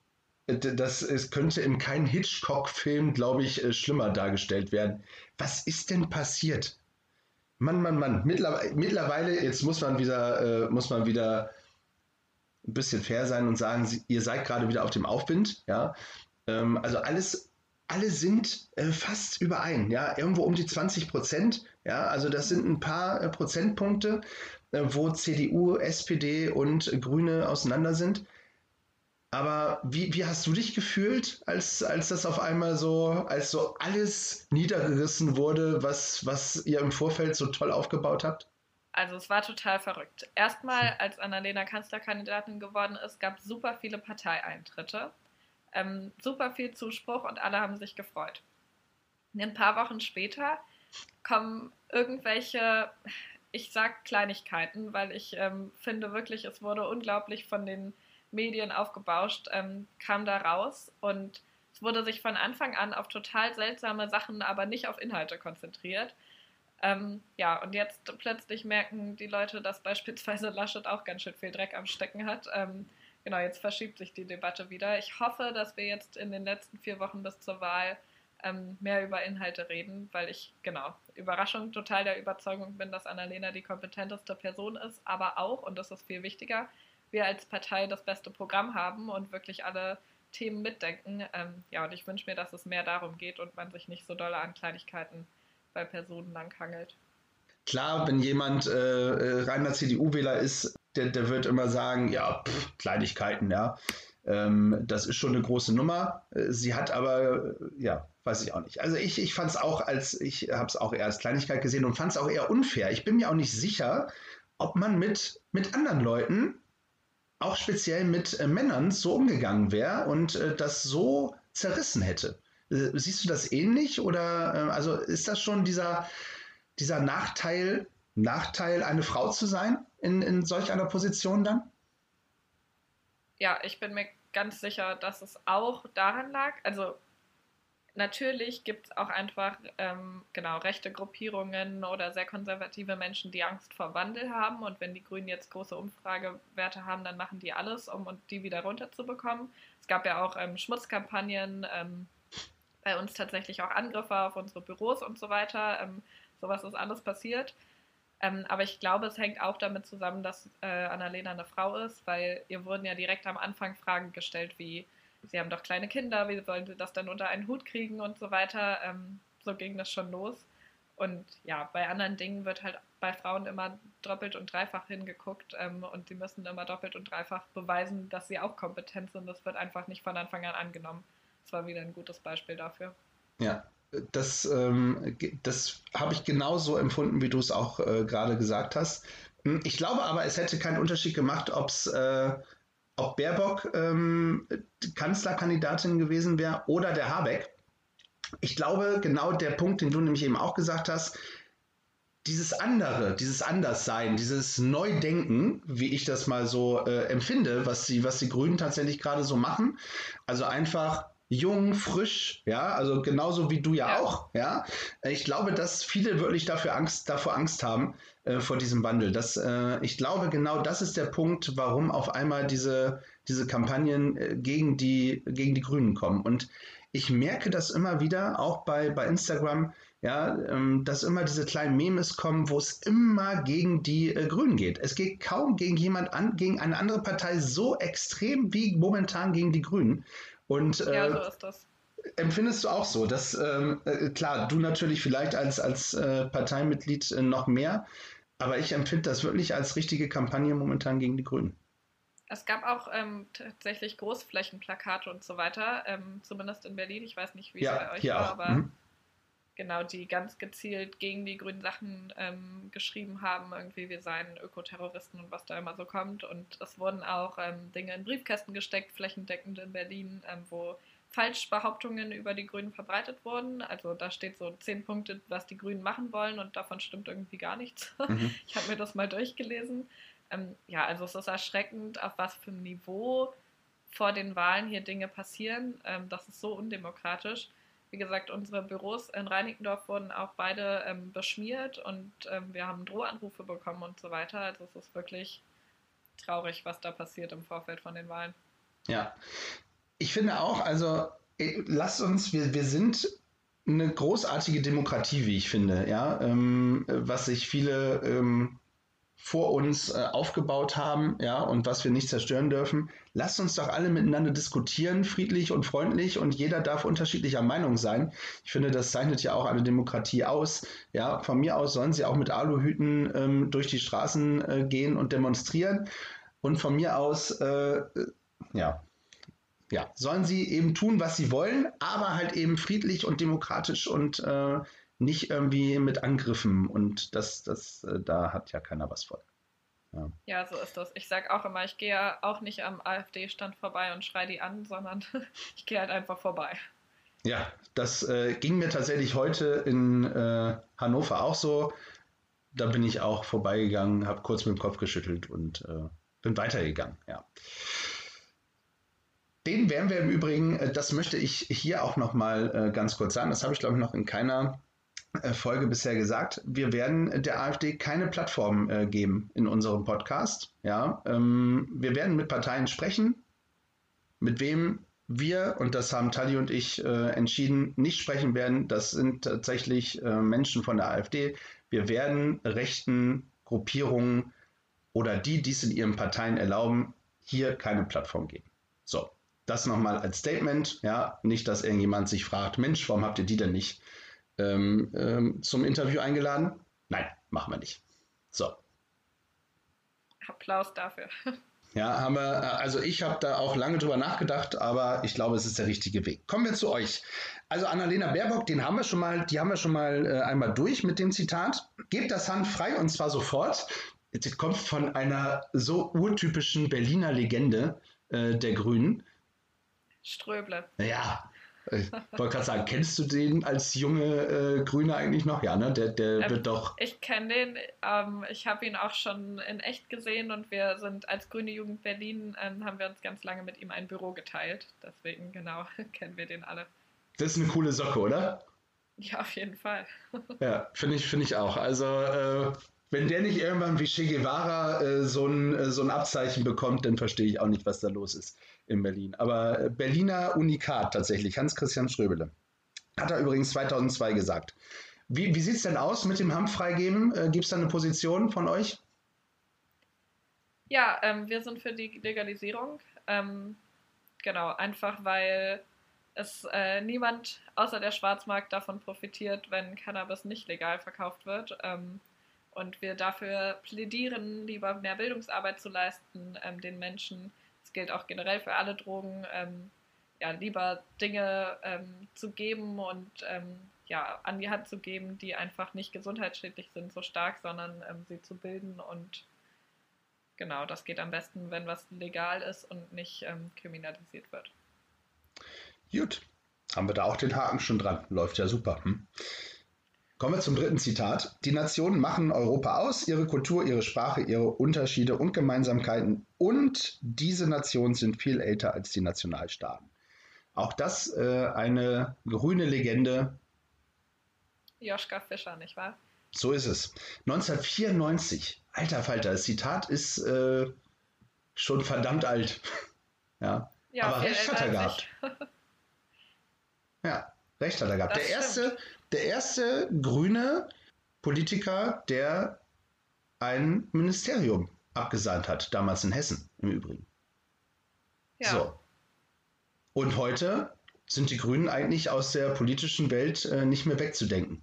das es könnte in keinem Hitchcock-Film, glaube ich, äh, schlimmer dargestellt werden. Was ist denn passiert? Mann, Mann, Mann. Mittlerweile, jetzt muss man wieder, äh, muss man wieder ein bisschen fair sein und sagen, ihr seid gerade wieder auf dem Aufwind. Ja, ähm, also alles, alle sind äh, fast überein. Ja, irgendwo um die 20 Prozent. Ja, also das sind ein paar äh, Prozentpunkte, äh, wo CDU, SPD und Grüne auseinander sind. Aber wie, wie hast du dich gefühlt, als, als das auf einmal so, als so alles niedergerissen wurde, was, was ihr im Vorfeld so toll aufgebaut habt? Also es war total verrückt. Erstmal, als Annalena Kanzlerkandidatin geworden ist, gab es super viele Parteieintritte, ähm, super viel Zuspruch und alle haben sich gefreut. Ein paar Wochen später kommen irgendwelche, ich sag Kleinigkeiten, weil ich ähm, finde wirklich, es wurde unglaublich von den Medien aufgebauscht, ähm, kam da raus und es wurde sich von Anfang an auf total seltsame Sachen, aber nicht auf Inhalte konzentriert. Ähm, ja, und jetzt plötzlich merken die Leute, dass beispielsweise Laschet auch ganz schön viel Dreck am Stecken hat. Ähm, genau, jetzt verschiebt sich die Debatte wieder. Ich hoffe, dass wir jetzt in den letzten vier Wochen bis zur Wahl ähm, mehr über Inhalte reden, weil ich, genau, Überraschung total der Überzeugung bin, dass Annalena die kompetenteste Person ist, aber auch, und das ist viel wichtiger, wir als Partei das beste Programm haben und wirklich alle Themen mitdenken. Ähm, ja, und ich wünsche mir, dass es mehr darum geht und man sich nicht so doll an Kleinigkeiten bei Personen langhangelt. Klar, wenn jemand äh, äh reiner CDU-Wähler ist, der, der wird immer sagen, ja, pff, Kleinigkeiten, ja. Ähm, das ist schon eine große Nummer. Äh, sie hat aber, äh, ja, weiß ich auch nicht. Also ich, ich fand es auch als, ich habe es auch eher als Kleinigkeit gesehen und fand es auch eher unfair. Ich bin mir auch nicht sicher, ob man mit, mit anderen Leuten, auch speziell mit äh, Männern, so umgegangen wäre und äh, das so zerrissen hätte. Siehst du das ähnlich oder äh, also ist das schon dieser, dieser Nachteil, Nachteil, eine Frau zu sein in, in solch einer Position dann? Ja, ich bin mir ganz sicher, dass es auch daran lag. Also natürlich gibt es auch einfach ähm, genau rechte Gruppierungen oder sehr konservative Menschen, die Angst vor Wandel haben. Und wenn die Grünen jetzt große Umfragewerte haben, dann machen die alles, um die wieder runterzubekommen. Es gab ja auch ähm, Schmutzkampagnen. Ähm, bei uns tatsächlich auch Angriffe auf unsere Büros und so weiter. Ähm, sowas ist alles passiert. Ähm, aber ich glaube, es hängt auch damit zusammen, dass äh, Annalena eine Frau ist, weil ihr wurden ja direkt am Anfang Fragen gestellt wie, sie haben doch kleine Kinder, wie sollen sie das dann unter einen Hut kriegen und so weiter. Ähm, so ging das schon los. Und ja, bei anderen Dingen wird halt bei Frauen immer doppelt und dreifach hingeguckt ähm, und sie müssen immer doppelt und dreifach beweisen, dass sie auch kompetent sind. Das wird einfach nicht von Anfang an angenommen. Das war wieder ein gutes Beispiel dafür. Ja, das, ähm, das habe ich genauso empfunden, wie du es auch äh, gerade gesagt hast. Hm, ich glaube aber, es hätte keinen Unterschied gemacht, ob's, äh, ob Baerbock ähm, Kanzlerkandidatin gewesen wäre oder der Habeck. Ich glaube, genau der Punkt, den du nämlich eben auch gesagt hast, dieses andere, dieses Anderssein, dieses Neudenken, wie ich das mal so äh, empfinde, was die, was die Grünen tatsächlich gerade so machen. Also einfach jung, frisch, ja, also genauso wie du ja, ja, auch, ja. Ich glaube, dass viele wirklich dafür Angst, davor Angst haben äh, vor diesem Wandel. Das, äh, ich glaube, genau das ist der Punkt, warum auf einmal diese, diese Kampagnen äh, gegen die, gegen die Grünen kommen. Und ich merke das immer wieder, auch bei, bei Instagram, ja, ähm, dass immer diese kleinen Memes kommen, wo es immer gegen die äh, Grünen geht. Es geht kaum gegen jemand an, gegen eine andere Partei so extrem wie momentan gegen die Grünen. Und, äh, ja, so ist das. Empfindest du auch so, dass, ähm, äh, klar, du natürlich vielleicht als, als äh, Parteimitglied äh, noch mehr, aber ich empfinde das wirklich als richtige Kampagne momentan gegen die Grünen. Es gab auch ähm, tatsächlich Großflächenplakate und so weiter, ähm, zumindest in Berlin. Ich weiß nicht, wie ja, es bei euch war, auch. aber mhm. Genau, die ganz gezielt gegen die grünen Sachen ähm, geschrieben haben, irgendwie wir seien Ökoterroristen und was da immer so kommt. Und es wurden auch ähm, Dinge in Briefkästen gesteckt, flächendeckend in Berlin, ähm, wo Falschbehauptungen über die Grünen verbreitet wurden. Also da steht so zehn Punkte, was die Grünen machen wollen und davon stimmt irgendwie gar nichts. Mhm. Ich habe mir das mal durchgelesen. Ähm, ja, also es ist erschreckend, auf was für einem Niveau vor den Wahlen hier Dinge passieren. Ähm, das ist so undemokratisch. Wie gesagt, unsere Büros in Reinickendorf wurden auch beide ähm, beschmiert und ähm, wir haben Drohanrufe bekommen und so weiter. Also es ist wirklich traurig, was da passiert im Vorfeld von den Wahlen. Ja, ich finde auch, also äh, lasst uns, wir, wir sind eine großartige Demokratie, wie ich finde, ja, ähm, was sich viele ähm, vor uns äh, aufgebaut haben, ja, und was wir nicht zerstören dürfen. Lasst uns doch alle miteinander diskutieren, friedlich und freundlich, und jeder darf unterschiedlicher Meinung sein. Ich finde, das zeichnet ja auch eine Demokratie aus. Ja, von mir aus sollen sie auch mit Aluhüten ähm, durch die Straßen äh, gehen und demonstrieren. Und von mir aus, äh, ja, ja, sollen sie eben tun, was sie wollen, aber halt eben friedlich und demokratisch und äh, nicht irgendwie mit Angriffen. Und das, das, äh, da hat ja keiner was von. Ja. ja, so ist das. Ich sage auch immer, ich gehe ja auch nicht am AfD-Stand vorbei und schreie die an, sondern ich gehe halt einfach vorbei. Ja, das äh, ging mir tatsächlich heute in äh, Hannover auch so. Da bin ich auch vorbeigegangen, habe kurz mit dem Kopf geschüttelt und äh, bin weitergegangen. Ja. Den werden wir im Übrigen, äh, das möchte ich hier auch noch mal äh, ganz kurz sagen, das habe ich glaube ich noch in keiner Folge bisher gesagt. Wir werden der AfD keine Plattform geben in unserem Podcast. Ja, ähm, wir werden mit Parteien sprechen, mit wem wir, und das haben Tali und ich entschieden, nicht sprechen werden. Das sind tatsächlich Menschen von der AfD. Wir werden rechten Gruppierungen oder die, die es in ihren Parteien erlauben, hier keine Plattform geben. So, das nochmal als Statement, ja, nicht, dass irgendjemand sich fragt, Mensch, warum habt ihr die denn nicht ähm, ähm, zum Interview eingeladen? Nein, machen wir nicht. So. Applaus dafür. Ja, haben wir, also ich habe da auch lange drüber nachgedacht, aber ich glaube, es ist der richtige Weg. Kommen wir zu euch. Also Annalena Baerbock, den haben wir schon mal, die haben wir schon mal äh, einmal durch mit dem Zitat. Gebt das Hand frei und zwar sofort. Das kommt von einer so urtypischen Berliner Legende äh, der Grünen. Ströble. Ja, ich wollte gerade sagen, kennst du den als junge äh, Grüne eigentlich noch? Ja, ne? Der, der ähm, wird doch. Ich kenne den. Ähm, ich habe ihn auch schon in echt gesehen und wir sind als Grüne Jugend Berlin, ähm, haben wir uns ganz lange mit ihm ein Büro geteilt. Deswegen, genau, kennen wir den alle. Das ist eine coole Socke, oder? Ja, auf jeden Fall. ja, finde ich, find ich auch. Also, äh, wenn der nicht irgendwann wie Che Guevara äh, so, ein, äh, so ein Abzeichen bekommt, dann verstehe ich auch nicht, was da los ist in Berlin. Aber äh, Berliner Unikat tatsächlich, Hans-Christian Schröbele. Hat er übrigens 2002 gesagt. Wie, wie sieht es denn aus mit dem Hanf-Freigeben? Äh, Gibt es da eine Position von euch? Ja, ähm, wir sind für die Legalisierung. Ähm, genau, einfach weil es äh, niemand außer der Schwarzmarkt davon profitiert, wenn Cannabis nicht legal verkauft wird. Ähm, und wir dafür plädieren, lieber mehr Bildungsarbeit zu leisten, ähm, den Menschen gilt auch generell für alle Drogen, ähm, ja, lieber Dinge ähm, zu geben und ähm, ja, an die Hand zu geben, die einfach nicht gesundheitsschädlich sind, so stark, sondern ähm, sie zu bilden und genau, das geht am besten, wenn was legal ist und nicht ähm, kriminalisiert wird. Gut, haben wir da auch den Haken schon dran. Läuft ja super. Hm? Kommen wir zum dritten Zitat. Die Nationen machen Europa aus, ihre Kultur, ihre Sprache, ihre Unterschiede und Gemeinsamkeiten. Und diese Nationen sind viel älter als die Nationalstaaten. Auch das äh, eine grüne Legende. Joschka Fischer, nicht wahr? So ist es. 1994. Alter Falter, das Zitat ist äh, schon verdammt alt. ja. ja. Aber recht hat er gehabt. ja, recht hat er gehabt. Das der erste, der erste grüne Politiker, der ein Ministerium abgesandt hat, damals in Hessen im Übrigen. Ja. So. Und heute sind die Grünen eigentlich aus der politischen Welt äh, nicht mehr wegzudenken.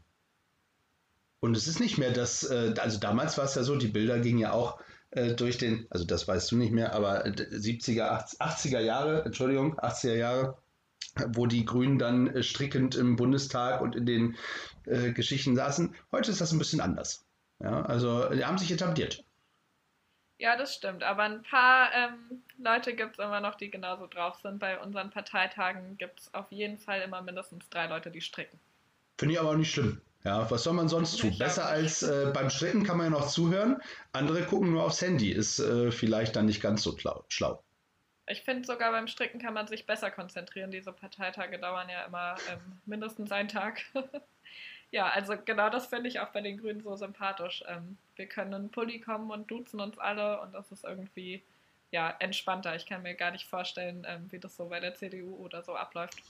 Und es ist nicht mehr das, äh, also damals war es ja so, die Bilder gingen ja auch äh, durch den, also das weißt du nicht mehr, aber 70er, 80er Jahre, Entschuldigung, 80er Jahre, wo die Grünen dann äh, strickend im Bundestag und in den äh, Geschichten saßen. Heute ist das ein bisschen anders. Ja, also die haben sich etabliert. Ja, das stimmt. Aber ein paar ähm, Leute gibt es immer noch, die genauso drauf sind. Bei unseren Parteitagen gibt es auf jeden Fall immer mindestens drei Leute, die stricken. Finde ich aber auch nicht schlimm. Ja, was soll man sonst tun? Besser als äh, beim Stricken kann man ja noch zuhören. Andere gucken nur aufs Handy. Ist äh, vielleicht dann nicht ganz so schlau. Ich finde sogar beim Stricken kann man sich besser konzentrieren. Diese Parteitage dauern ja immer ähm, mindestens einen Tag. ja, also genau das finde ich auch bei den Grünen so sympathisch. Ähm, wir können in Pulli kommen und duzen uns alle und das ist irgendwie ja, entspannter. Ich kann mir gar nicht vorstellen, ähm, wie das so bei der CDU oder so abläuft.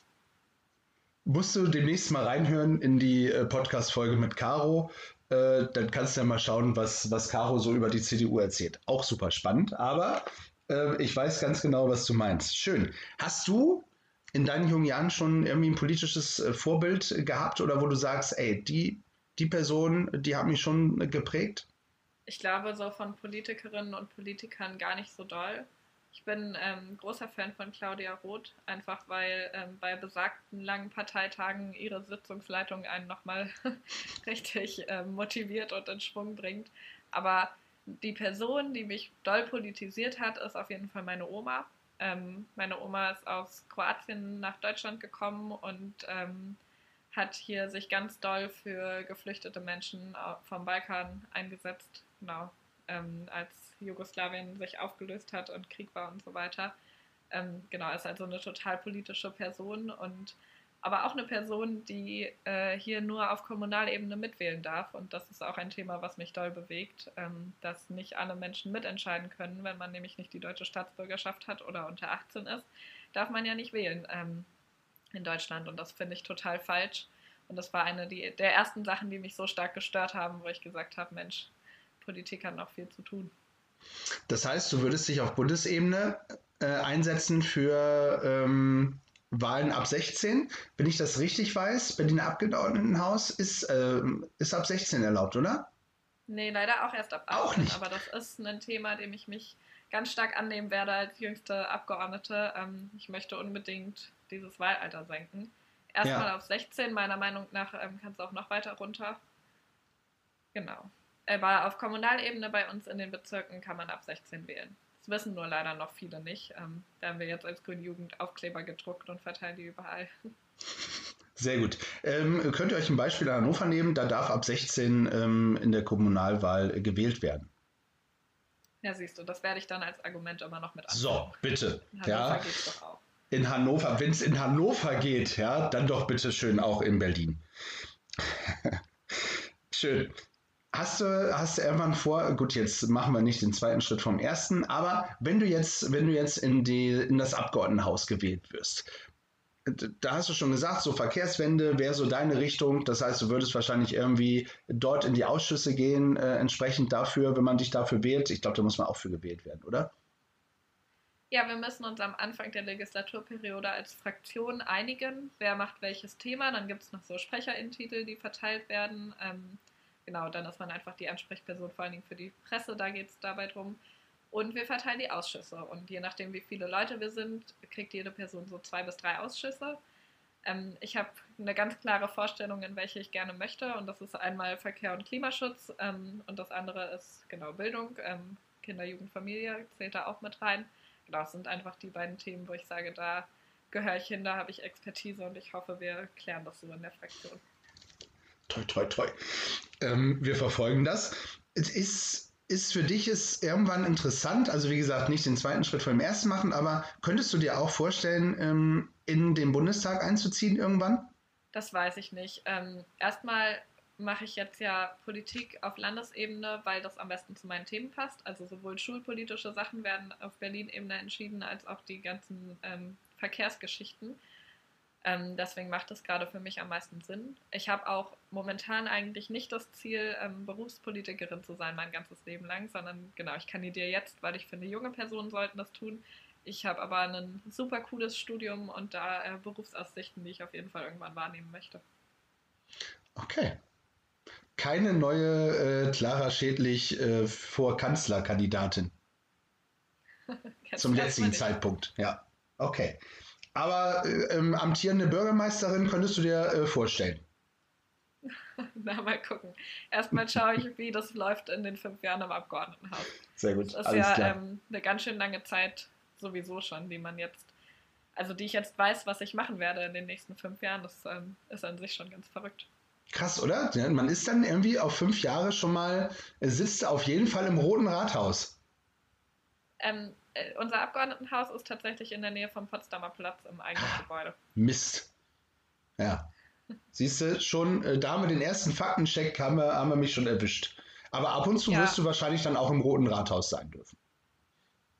Musst du demnächst mal reinhören in die äh, Podcast-Folge mit Caro. Äh, dann kannst du ja mal schauen, was, was Caro so über die CDU erzählt. Auch super spannend, aber äh, ich weiß ganz genau, was du meinst. Schön. Hast du in deinen jungen Jahren schon irgendwie ein politisches äh, Vorbild gehabt oder wo du sagst, ey, die, die Person, die hat mich schon geprägt? Ich glaube, so von Politikerinnen und Politikern gar nicht so doll. Ich bin ähm, großer Fan von Claudia Roth, einfach weil ähm, bei besagten langen Parteitagen ihre Sitzungsleitung einen nochmal richtig ähm, motiviert und in Schwung bringt. Aber die Person, die mich doll politisiert hat, ist auf jeden Fall meine Oma. Ähm, meine Oma ist aus Kroatien nach Deutschland gekommen und ähm, hat hier sich ganz doll für geflüchtete Menschen vom Balkan eingesetzt. Genau, ähm, als Jugoslawien sich aufgelöst hat und Krieg war und so weiter. Ähm, genau, ist also eine total politische Person und aber auch eine Person, die äh, hier nur auf Kommunalebene mitwählen darf. Und das ist auch ein Thema, was mich doll bewegt, ähm, dass nicht alle Menschen mitentscheiden können. Wenn man nämlich nicht die deutsche Staatsbürgerschaft hat oder unter 18 ist, darf man ja nicht wählen ähm, in Deutschland. Und das finde ich total falsch. Und das war eine die, der ersten Sachen, die mich so stark gestört haben, wo ich gesagt habe, Mensch, Politik hat noch viel zu tun. Das heißt, du würdest dich auf Bundesebene äh, einsetzen für ähm, Wahlen ab 16. Wenn ich das richtig weiß, Berliner Abgeordnetenhaus ist, äh, ist ab 16 erlaubt, oder? Nee, leider auch erst ab 18. Auch nicht. Aber das ist ein Thema, dem ich mich ganz stark annehmen werde als jüngste Abgeordnete. Ähm, ich möchte unbedingt dieses Wahlalter senken. Erstmal ja. auf 16, meiner Meinung nach ähm, kann es auch noch weiter runter. Genau. Aber auf Kommunalebene bei uns in den Bezirken kann man ab 16 wählen wissen nur leider noch viele nicht. Ähm, da haben wir jetzt als Grüne Jugend Aufkleber gedruckt und verteilen die überall. Sehr gut. Ähm, könnt ihr euch ein Beispiel an Hannover nehmen? Da darf ab 16 ähm, in der Kommunalwahl äh, gewählt werden. Ja, siehst du, das werde ich dann als Argument immer noch mit anbringen. So, bitte. In Hannover ja. geht's doch auch. In Hannover, wenn es in Hannover geht, ja, dann doch bitte schön auch in Berlin. schön. Hast du, hast du irgendwann vor, gut, jetzt machen wir nicht den zweiten Schritt vom ersten, aber wenn du jetzt, wenn du jetzt in, die, in das Abgeordnetenhaus gewählt wirst, da hast du schon gesagt, so Verkehrswende wäre so deine Richtung. Das heißt, du würdest wahrscheinlich irgendwie dort in die Ausschüsse gehen, äh, entsprechend dafür, wenn man dich dafür wählt. Ich glaube, da muss man auch für gewählt werden, oder? Ja, wir müssen uns am Anfang der Legislaturperiode als Fraktion einigen, wer macht welches Thema. Dann gibt es noch so Sprecherinnentitel, die verteilt werden. Ähm, genau, dann ist man einfach die Ansprechperson vor allen Dingen für die Presse, da geht es dabei drum. Und wir verteilen die Ausschüsse. Und je nachdem, wie viele Leute wir sind, kriegt jede Person so zwei bis drei Ausschüsse. Ähm, ich habe eine ganz klare Vorstellung, in welche ich gerne möchte. Und das ist einmal Verkehr und Klimaschutz. Ähm, und das andere ist genau Bildung. Ähm, Kinder, Jugend, Familie zählt da auch mit rein. Genau, das sind einfach die beiden Themen, wo ich sage, da gehöre ich hin, da habe ich Expertise und ich hoffe, wir klären das so in der Fraktion toi, toi, toi. Ähm, wir verfolgen das. Es ist, ist für dich ist irgendwann interessant, also wie gesagt, nicht den zweiten Schritt vor dem ersten machen, aber könntest du dir auch vorstellen, ähm, in den Bundestag einzuziehen irgendwann? Das weiß ich nicht. Ähm, erstmal mache ich jetzt ja Politik auf Landesebene, weil das am besten zu meinen Themen passt. Also sowohl schulpolitische Sachen werden auf Berlin-Ebene entschieden, als auch die ganzen ähm, Verkehrsgeschichten. Ähm, deswegen macht es gerade für mich am meisten Sinn. Ich habe auch momentan eigentlich nicht das Ziel, ähm, Berufspolitikerin zu sein mein ganzes Leben lang, sondern genau, ich kandidiere jetzt, weil ich finde, junge Personen sollten das tun. Ich habe aber ein super cooles Studium und da äh, Berufsaussichten, die ich auf jeden Fall irgendwann wahrnehmen möchte. Okay. keine neue äh, Clara Schädlich äh, vor Kanzlerkandidatin. Zum jetzigen Zeitpunkt, ja. Okay. Aber äh, ähm, amtierende Bürgermeisterin könntest du dir äh, vorstellen? Na, mal gucken. Erstmal schaue ich, wie das läuft in den fünf Jahren im Abgeordnetenhaus. Sehr gut. Das ist Alles ja ähm, eine ganz schön lange Zeit sowieso schon, die man jetzt, also die ich jetzt weiß, was ich machen werde in den nächsten fünf Jahren. Das ähm, ist an sich schon ganz verrückt. Krass, oder? Man ist dann irgendwie auf fünf Jahre schon mal, sitzt auf jeden Fall im Roten Rathaus. Ähm, äh, unser Abgeordnetenhaus ist tatsächlich in der Nähe vom Potsdamer Platz im eigenen ah, Gebäude. Mist. Ja. Siehst du, schon, äh, da haben wir den ersten Faktencheck, haben wir, haben wir mich schon erwischt. Aber ab und zu ja. wirst du wahrscheinlich dann auch im Roten Rathaus sein dürfen.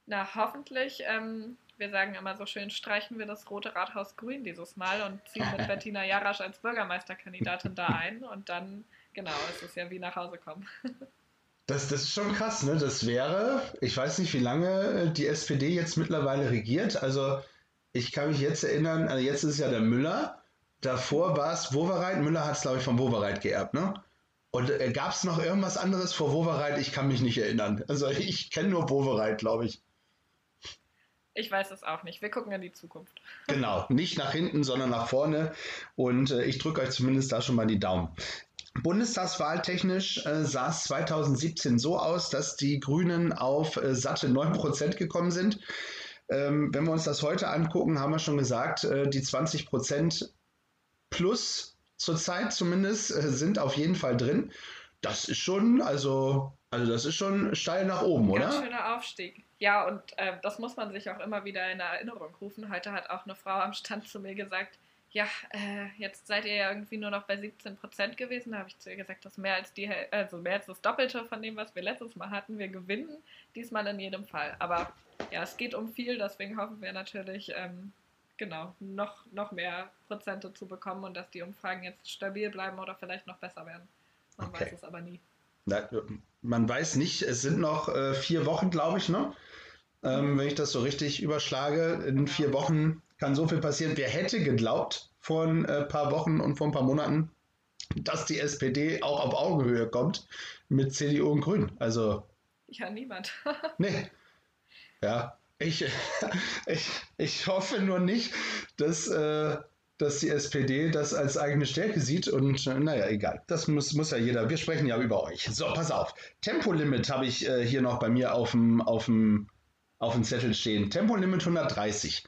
Na, hoffentlich. Ähm, wir sagen immer so schön, streichen wir das Rote Rathaus grün dieses Mal und ziehen mit Bettina Jarasch als Bürgermeisterkandidatin da ein. Und dann, genau, es ist ja wie nach Hause kommen. Das, das ist schon krass, ne? Das wäre, ich weiß nicht, wie lange die SPD jetzt mittlerweile regiert. Also ich kann mich jetzt erinnern, also jetzt ist ja der Müller. Davor war es Wowereit. Müller hat es, glaube ich, von Wowereit geerbt, ne? Und äh, gab es noch irgendwas anderes vor Wowereit? Ich kann mich nicht erinnern. Also ich kenne nur Wowereit, glaube ich. Ich weiß es auch nicht. Wir gucken in die Zukunft. Genau, nicht nach hinten, sondern nach vorne. Und äh, ich drücke euch zumindest da schon mal die Daumen. Bundestagswahltechnisch äh, sah es 2017 so aus, dass die Grünen auf äh, satte 9% gekommen sind. Ähm, wenn wir uns das heute angucken, haben wir schon gesagt, äh, die 20% plus zurzeit zumindest äh, sind auf jeden Fall drin. Das ist schon, also, also das ist schon steil nach oben, Ganz oder? Ganz schöner Aufstieg. Ja, und äh, das muss man sich auch immer wieder in Erinnerung rufen. Heute hat auch eine Frau am Stand zu mir gesagt, ja, äh, jetzt seid ihr ja irgendwie nur noch bei 17 Prozent gewesen. Da habe ich zu ihr gesagt, das ist mehr als, die, also mehr als das Doppelte von dem, was wir letztes Mal hatten. Wir gewinnen diesmal in jedem Fall. Aber ja, es geht um viel, deswegen hoffen wir natürlich, ähm, genau, noch, noch mehr Prozente zu bekommen und dass die Umfragen jetzt stabil bleiben oder vielleicht noch besser werden. Man okay. weiß es aber nie. Man weiß nicht, es sind noch äh, vier Wochen, glaube ich, ne? Ähm, wenn ich das so richtig überschlage, in vier Wochen kann so viel passieren. Wer hätte geglaubt vor ein äh, paar Wochen und vor ein paar Monaten, dass die SPD auch auf Augenhöhe kommt mit CDU und Grünen? Also. Ja, niemand. nee. Ja, ich, ich, ich hoffe nur nicht, dass, äh, dass die SPD das als eigene Stärke sieht und äh, naja, egal. Das muss, muss ja jeder. Wir sprechen ja über euch. So, pass auf. Tempolimit habe ich äh, hier noch bei mir auf dem, auf dem, auf dem Zettel stehen. Tempolimit 130.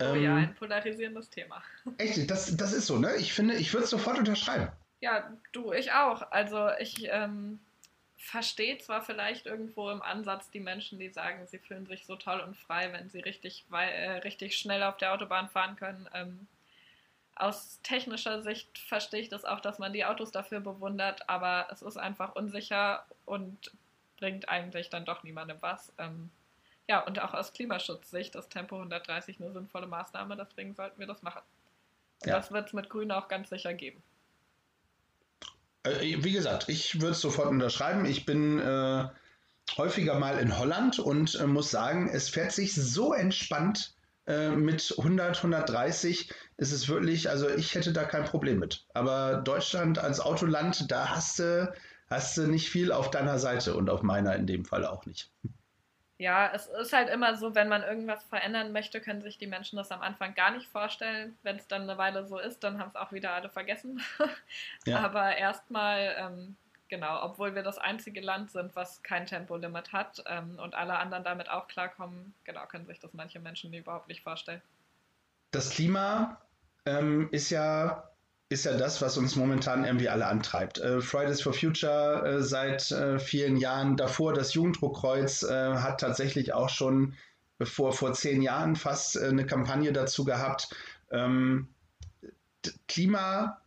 Oh ähm, ja, ein polarisierendes Thema. Echt, das, das ist so, ne? Ich finde, ich würde es sofort unterschreiben. Ja, du, ich auch. Also ich ähm, verstehe zwar vielleicht irgendwo im Ansatz die Menschen, die sagen, sie fühlen sich so toll und frei, wenn sie richtig, äh, richtig schnell auf der Autobahn fahren können. Ähm, aus technischer Sicht verstehe ich das auch, dass man die Autos dafür bewundert, aber es ist einfach unsicher und bringt eigentlich dann doch niemandem was. Ähm, ja, und auch aus Klimaschutzsicht ist Tempo 130 eine sinnvolle Maßnahme, deswegen sollten wir das machen. Und ja. das wird es mit Grün auch ganz sicher geben. Äh, wie gesagt, ich würde es sofort unterschreiben. Ich bin äh, häufiger mal in Holland und äh, muss sagen, es fährt sich so entspannt äh, mit 100, 130. Es ist wirklich, also ich hätte da kein Problem mit. Aber Deutschland als Autoland, da hast du, hast du nicht viel auf deiner Seite und auf meiner in dem Fall auch nicht ja, es ist halt immer so, wenn man irgendwas verändern möchte, können sich die Menschen das am Anfang gar nicht vorstellen. Wenn es dann eine Weile so ist, dann haben es auch wieder alle vergessen. ja. Aber erstmal, ähm, genau, obwohl wir das einzige Land sind, was kein Tempolimit hat ähm, und alle anderen damit auch klarkommen, genau, können sich das manche Menschen überhaupt nicht vorstellen. Das Klima ähm, ist ja ist ja das, was uns momentan irgendwie alle antreibt. Äh, Fridays for Future äh, seit äh, vielen Jahren davor, das Jugenddruckkreuz hat tatsächlich auch schon vor, vor zehn Jahren fast eine Kampagne dazu gehabt. Ähm, Klima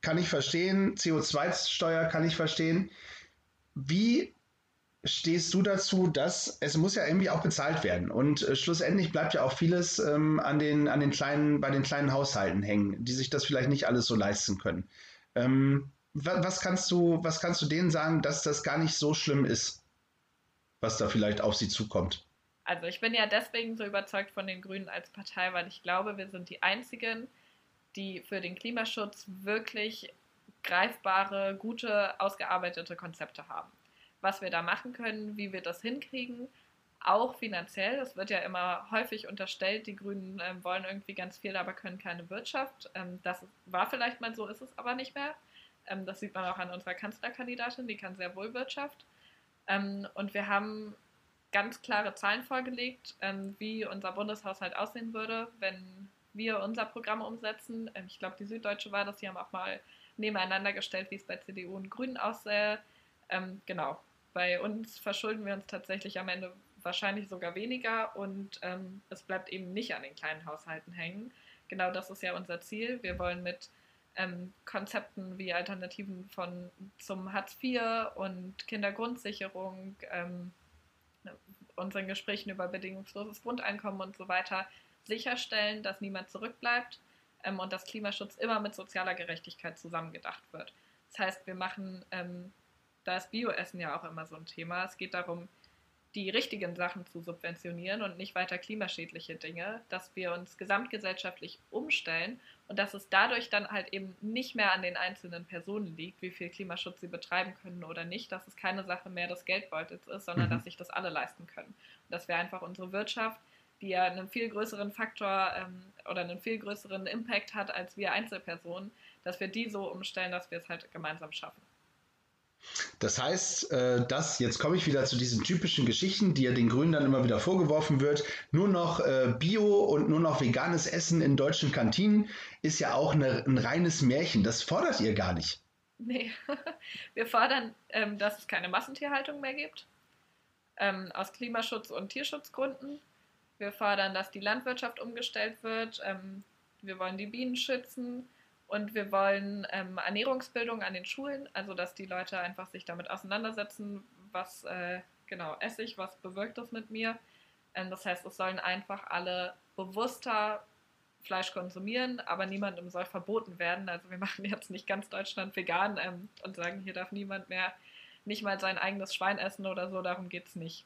kann ich verstehen, CO2-Steuer kann ich verstehen. Wie stehst du dazu, dass es muss ja irgendwie auch bezahlt werden und äh, schlussendlich bleibt ja auch vieles ähm, an den an den kleinen bei den kleinen Haushalten hängen, die sich das vielleicht nicht alles so leisten können. Ähm, was, kannst du was kannst du denen sagen, dass das gar nicht so schlimm ist, was da vielleicht auf sie zukommt? Also ich bin ja deswegen so überzeugt von den Grünen als Partei, weil ich glaube, wir sind die einzigen, die für den Klimaschutz wirklich greifbare, gute, ausgearbeitete Konzepte haben. Was wir da machen können, wie wir das hinkriegen, auch finanziell. Es wird ja immer häufig unterstellt, die Grünen ähm, wollen irgendwie ganz viel, aber können keine Wirtschaft. Ähm, das war vielleicht mal so, ist es aber nicht mehr. Ähm, das sieht man auch an unserer Kanzlerkandidatin, die kann sehr wohl Wirtschaft. Ähm, und wir haben ganz klare Zahlen vorgelegt, ähm, wie unser Bundeshaushalt aussehen würde, wenn wir unser Programm umsetzen. Ähm, ich glaube, die Süddeutsche war das, die haben auch mal nebeneinander gestellt, wie es bei CDU und Grünen aussähe. genau, bei uns verschulden wir uns tatsächlich am Ende wahrscheinlich sogar weniger und ähm, es bleibt eben nicht an den kleinen Haushalten hängen. Genau das ist ja unser Ziel. Wir wollen mit ähm, Konzepten wie Alternativen von zum Hartz IV und Kindergrundsicherung, ähm, unseren Gesprächen über bedingungsloses Grundeinkommen und so weiter sicherstellen, dass niemand zurückbleibt ähm, und dass Klimaschutz immer mit sozialer Gerechtigkeit zusammengedacht wird. Das heißt, wir machen, ähm, da ist Bioessen ja auch immer so ein Thema. Es geht darum, die richtigen Sachen zu subventionieren und nicht weiter klimaschädliche Dinge, dass wir uns gesamtgesellschaftlich umstellen und dass es dadurch dann halt eben nicht mehr an den einzelnen Personen liegt, wie viel Klimaschutz sie betreiben können oder nicht, dass es keine Sache mehr des Geldbeutels ist, sondern mhm. dass sich das alle leisten können. Und dass wir einfach unsere Wirtschaft, die ja einen viel größeren Faktor ähm, oder einen viel größeren Impact hat als wir Einzelpersonen, dass wir die so umstellen, dass wir es halt gemeinsam schaffen. Das heißt, äh, dass, jetzt komme ich wieder zu diesen typischen Geschichten, die ja den Grünen dann immer wieder vorgeworfen wird, nur noch äh, Bio und nur noch veganes Essen in deutschen Kantinen ist ja auch eine, ein reines Märchen. Das fordert ihr gar nicht. Nee, wir fordern, ähm, dass es keine Massentierhaltung mehr gibt, ähm, aus Klimaschutz- und Tierschutzgründen. Wir fordern, dass die Landwirtschaft umgestellt wird. Ähm, wir wollen die Bienen schützen. Und wir wollen ähm, Ernährungsbildung an den Schulen, also dass die Leute einfach sich damit auseinandersetzen, was äh, genau esse ich, was bewirkt das mit mir. Ähm, das heißt, es sollen einfach alle bewusster Fleisch konsumieren, aber niemandem soll verboten werden. Also wir machen jetzt nicht ganz Deutschland vegan ähm, und sagen, hier darf niemand mehr nicht mal sein eigenes Schwein essen oder so, darum geht es nicht.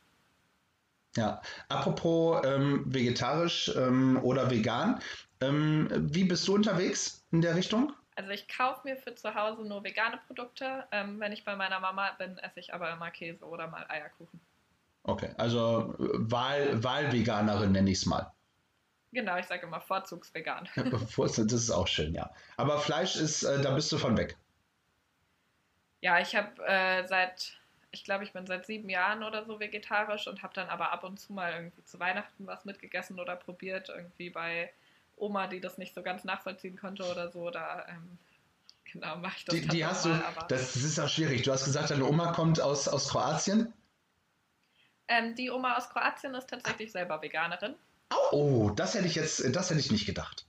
Ja, apropos ähm, vegetarisch ähm, oder vegan, ähm, wie bist du unterwegs in der Richtung? Also ich kaufe mir für zu Hause nur vegane Produkte. Ähm, wenn ich bei meiner Mama bin, esse ich aber immer Käse oder mal Eierkuchen. Okay, also Wahl, Wahlveganerin nenne ich es mal. Genau, ich sage immer vorzugsvegan. das ist auch schön, ja. Aber Fleisch ist, äh, da bist du von weg. Ja, ich habe äh, seit, ich glaube, ich bin seit sieben Jahren oder so vegetarisch und habe dann aber ab und zu mal irgendwie zu Weihnachten was mitgegessen oder probiert, irgendwie bei Oma, die das nicht so ganz nachvollziehen konnte oder so, da ähm, genau mache ich das. Die, die hast mal, du, das ist auch schwierig. Du hast gesagt, deine Oma kommt aus, aus Kroatien? Ähm, die Oma aus Kroatien ist tatsächlich selber Veganerin. Oh, das hätte ich jetzt, das hätte ich nicht gedacht.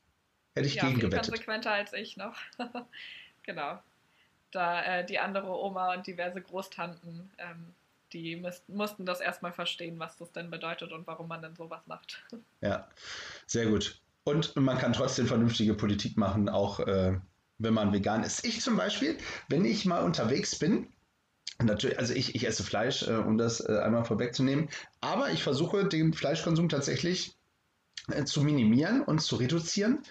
Hätte ich ja, gegen gewettet. konsequenter als ich noch. genau. Da äh, die andere Oma und diverse Großtanten, ähm, die müsst, mussten das erstmal verstehen, was das denn bedeutet und warum man denn sowas macht. Ja, sehr gut. Und man kann trotzdem vernünftige Politik machen, auch äh, wenn man vegan ist. Ich zum Beispiel, wenn ich mal unterwegs bin, natürlich, also ich, ich esse Fleisch, äh, um das äh, einmal vorwegzunehmen, aber ich versuche den Fleischkonsum tatsächlich äh, zu minimieren und zu reduzieren.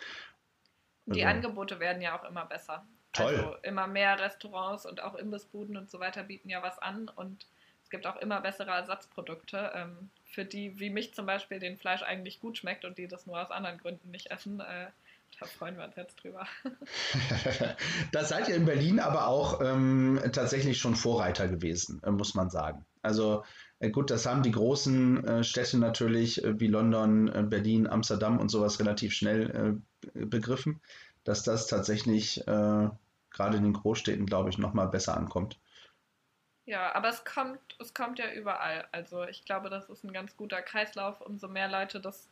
Die also, Angebote werden ja auch immer besser. Toll. Also immer mehr Restaurants und auch Imbissbuden und so weiter bieten ja was an und es gibt auch immer bessere Ersatzprodukte. Ähm, für die, wie mich zum Beispiel, den Fleisch eigentlich gut schmeckt und die das nur aus anderen Gründen nicht essen. Äh, da freuen wir uns jetzt drüber. da seid ihr in Berlin aber auch ähm, tatsächlich schon Vorreiter gewesen, äh, muss man sagen. Also äh, gut, das haben die großen äh, Städte natürlich äh, wie London, äh, Berlin, Amsterdam und sowas relativ schnell begriffen, dass das tatsächlich gerade in den Großstädten, glaube ich, nochmal besser ankommt. Ja, aber es kommt, es kommt ja überall. Also ich glaube, das ist ein ganz guter Kreislauf. Umso mehr Leute das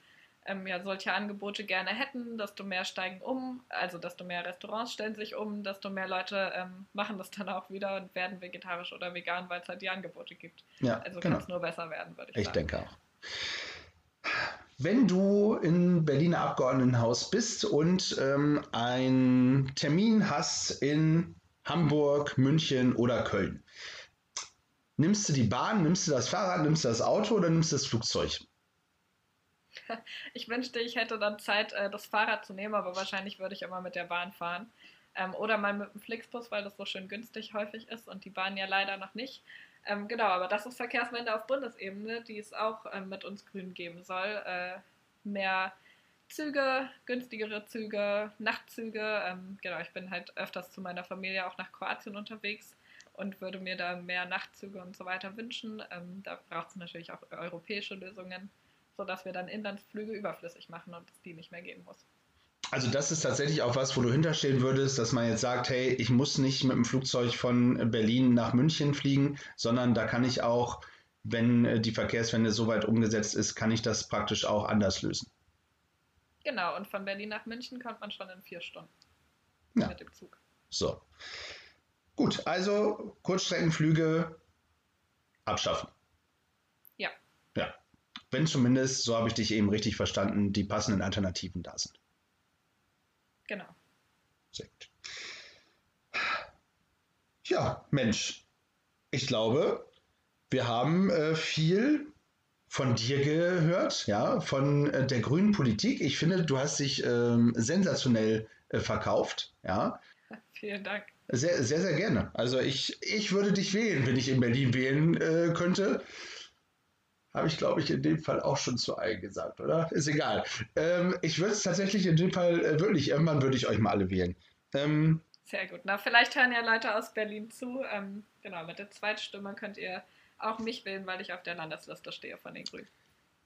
ähm, ja solche Angebote gerne hätten, desto mehr steigen um, also desto mehr Restaurants stellen sich um, desto mehr Leute ähm, machen das dann auch wieder und werden vegetarisch oder vegan, weil es halt die Angebote gibt. Ja, also genau. kann es nur besser werden, würde ich, ich sagen. Ich denke auch. Wenn du im Berliner Abgeordnetenhaus bist und ähm, einen Termin hast in Hamburg, München oder Köln, Nimmst du die Bahn, nimmst du das Fahrrad, nimmst du das Auto oder nimmst du das Flugzeug? Ich wünschte, ich hätte dann Zeit, äh, das Fahrrad zu nehmen, aber wahrscheinlich würde ich immer mit der Bahn fahren. Ähm, oder mal mit dem Flixbus, weil das so schön günstig häufig ist und die Bahn ja leider noch nicht. Ähm, genau, aber das ist Verkehrswende auf Bundesebene, die es auch ähm, mit uns Grünen geben soll. Äh, mehr Züge, günstigere Züge, Nachtzüge. Ähm, genau, ich bin halt öfters zu meiner Familie auch nach Kroatien unterwegs und würde mir da mehr Nachtzüge und so weiter wünschen. Ähm, da braucht es natürlich auch europäische Lösungen, sodass wir dann Inlandsflüge überflüssig machen und es die nicht mehr geben muss. Also das ist tatsächlich auch was, wo du hinterstehen würdest, dass man jetzt sagt, hey, ich muss nicht mit dem Flugzeug von Berlin nach München fliegen, sondern da kann ich auch, wenn äh, die Verkehrswende so weit umgesetzt ist, kann ich das praktisch auch anders lösen. Genau, und von Berlin nach München kommt man schon in vier Stunden ja. mit dem Zug. So. Gut, also Kurzstreckenflüge abschaffen. Ja. Ja. Wenn zumindest, so habe ich dich eben richtig verstanden, die passenden Alternativen da sind. Genau. Gut. Ja, Mensch, ich glaube, wir haben äh, viel von dir gehört, ja, von äh, der grünen Politik. Ich finde, du hast dich ähm, sensationell äh, verkauft, ja. Vielen Dank. Sehr, sehr, sehr gerne. Also ich, ich würde dich wählen, wenn ich in Berlin wählen äh, könnte. Habe ich, glaube ich, in dem Fall auch schon zu allen gesagt, oder? Ist egal. Ähm, ich würde es tatsächlich in dem Fall äh, wirklich, irgendwann würde ich euch mal alle wählen. Ähm, Sehr gut. Na, vielleicht hören ja Leute aus Berlin zu. Ähm, genau, mit der Zweitstimme könnt ihr auch mich wählen, weil ich auf der Landesliste stehe von den Grünen.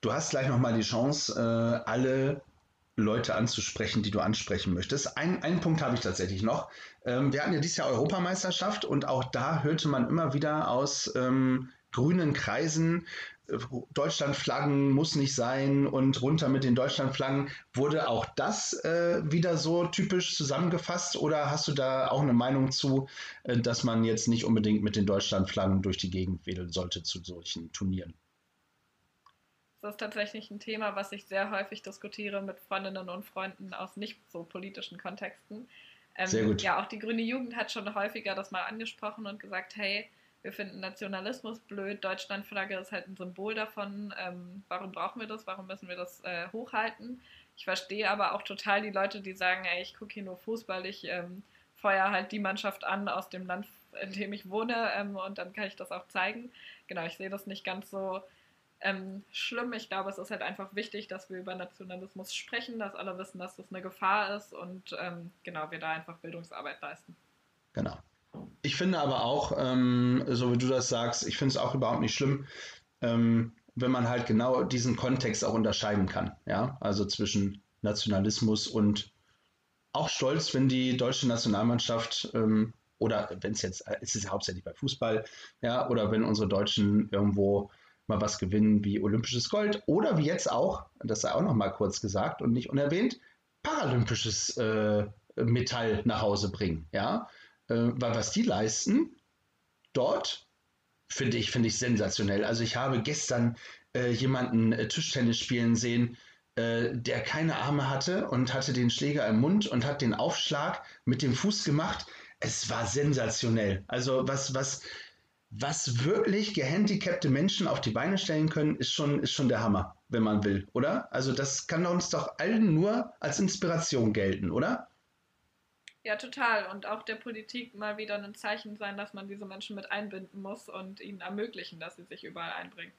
Du hast gleich nochmal die Chance, äh, alle Leute anzusprechen, die du ansprechen möchtest. Ein, einen Punkt habe ich tatsächlich noch. Ähm, wir hatten ja dieses Jahr Europameisterschaft und auch da hörte man immer wieder aus ähm, grünen Kreisen, Deutschlandflaggen muss nicht sein und runter mit den Deutschlandflaggen. Wurde auch das äh, wieder so typisch zusammengefasst oder hast du da auch eine Meinung zu, äh, dass man jetzt nicht unbedingt mit den Deutschlandflaggen durch die Gegend wedeln sollte zu solchen Turnieren? Das ist tatsächlich ein Thema, was ich sehr häufig diskutiere mit Freundinnen und Freunden aus nicht so politischen Kontexten. Ähm, sehr gut. Ja, auch die Grüne Jugend hat schon häufiger das mal angesprochen und gesagt, hey, wir finden Nationalismus blöd, Deutschlandflagge ist halt ein Symbol davon. Ähm, warum brauchen wir das? Warum müssen wir das äh, hochhalten? Ich verstehe aber auch total die Leute, die sagen, ey, ich gucke hier nur Fußball, ich ähm, feuer halt die Mannschaft an aus dem Land, in dem ich wohne ähm, und dann kann ich das auch zeigen. Genau, ich sehe das nicht ganz so ähm, schlimm. Ich glaube, es ist halt einfach wichtig, dass wir über Nationalismus sprechen, dass alle wissen, dass das eine Gefahr ist und ähm, genau, wir da einfach Bildungsarbeit leisten. Genau. Ich finde aber auch, ähm, so wie du das sagst, ich finde es auch überhaupt nicht schlimm, ähm, wenn man halt genau diesen Kontext auch unterscheiden kann. Ja, also zwischen Nationalismus und auch Stolz, wenn die deutsche Nationalmannschaft ähm, oder wenn es jetzt, es ist ja hauptsächlich bei Fußball, ja, oder wenn unsere Deutschen irgendwo mal was gewinnen wie olympisches Gold oder wie jetzt auch, das sei auch noch mal kurz gesagt und nicht unerwähnt, paralympisches äh, Metall nach Hause bringen, ja. Äh, weil was die leisten dort, finde ich, finde ich sensationell. Also ich habe gestern äh, jemanden äh, Tischtennis spielen sehen, äh, der keine Arme hatte und hatte den Schläger im Mund und hat den Aufschlag mit dem Fuß gemacht. Es war sensationell. Also was, was, was wirklich gehandicapte Menschen auf die Beine stellen können, ist schon, ist schon der Hammer, wenn man will, oder? Also das kann uns doch allen nur als Inspiration gelten, oder? Ja, total. Und auch der Politik mal wieder ein Zeichen sein, dass man diese Menschen mit einbinden muss und ihnen ermöglichen, dass sie sich überall einbringen.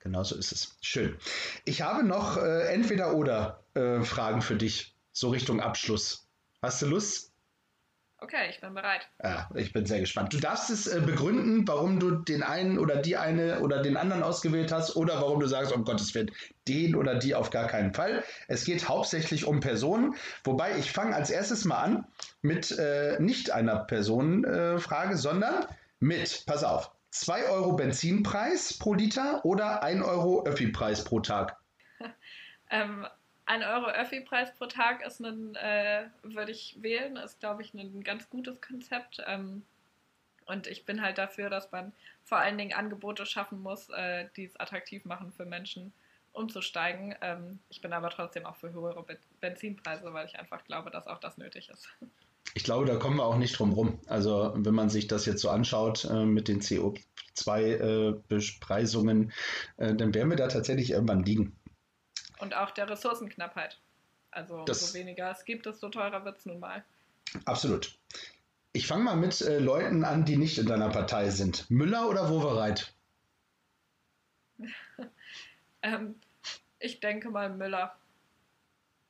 Genau so ist es. Schön. Ich habe noch äh, entweder oder äh, Fragen für dich, so Richtung Abschluss. Hast du Lust? Okay, ich bin bereit. Ja, ich bin sehr gespannt. Du darfst es äh, begründen, warum du den einen oder die eine oder den anderen ausgewählt hast oder warum du sagst, um Gottes Willen, den oder die auf gar keinen Fall. Es geht hauptsächlich um Personen, wobei ich fange als erstes mal an mit äh, nicht einer Personenfrage, äh, sondern mit, pass auf, 2 Euro Benzinpreis pro Liter oder 1 Euro Öffi-Preis pro Tag? ähm, ein Euro Öffi-Preis pro Tag ist ein, äh, würde ich wählen, ist, glaube ich, ein ganz gutes Konzept. Ähm, und ich bin halt dafür, dass man vor allen Dingen Angebote schaffen muss, äh, die es attraktiv machen für Menschen, umzusteigen. Ähm, ich bin aber trotzdem auch für höhere Be Benzinpreise, weil ich einfach glaube, dass auch das nötig ist. Ich glaube, da kommen wir auch nicht drum rum. Also wenn man sich das jetzt so anschaut äh, mit den CO2-Bespreisungen, äh, äh, dann werden wir da tatsächlich irgendwann liegen. Und auch der Ressourcenknappheit. Also das, umso weniger es gibt, desto teurer wird es nun mal. Absolut. Ich fange mal mit äh, Leuten an, die nicht in deiner Partei sind. Müller oder Wowereit? ähm, ich denke mal Müller.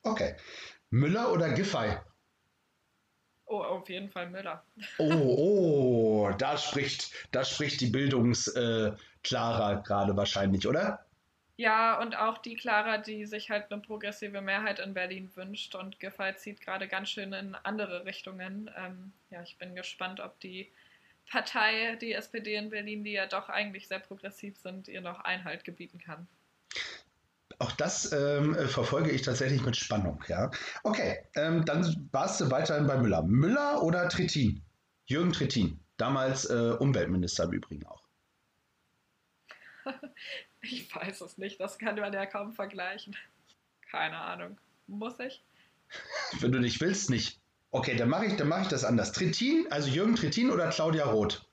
Okay. Müller oder Giffey? Oh, auf jeden Fall Müller. Oh, oh, da spricht, da spricht die Bildungsklara äh, gerade wahrscheinlich, oder? Ja, und auch die Clara, die sich halt eine progressive Mehrheit in Berlin wünscht und Giffey zieht gerade ganz schön in andere Richtungen. Ähm, ja, ich bin gespannt, ob die Partei, die SPD in Berlin, die ja doch eigentlich sehr progressiv sind, ihr noch Einhalt gebieten kann. Auch das ähm, verfolge ich tatsächlich mit Spannung, ja. Okay, ähm, dann warst du weiterhin bei Müller. Müller oder Trittin? Jürgen Trittin, damals äh, Umweltminister im Übrigen auch. ich weiß es nicht, das kann man ja kaum vergleichen. Keine Ahnung. Muss ich? Wenn du nicht willst, nicht. Okay, dann mache ich, mach ich das anders. Trittin, also Jürgen Trittin oder Claudia Roth?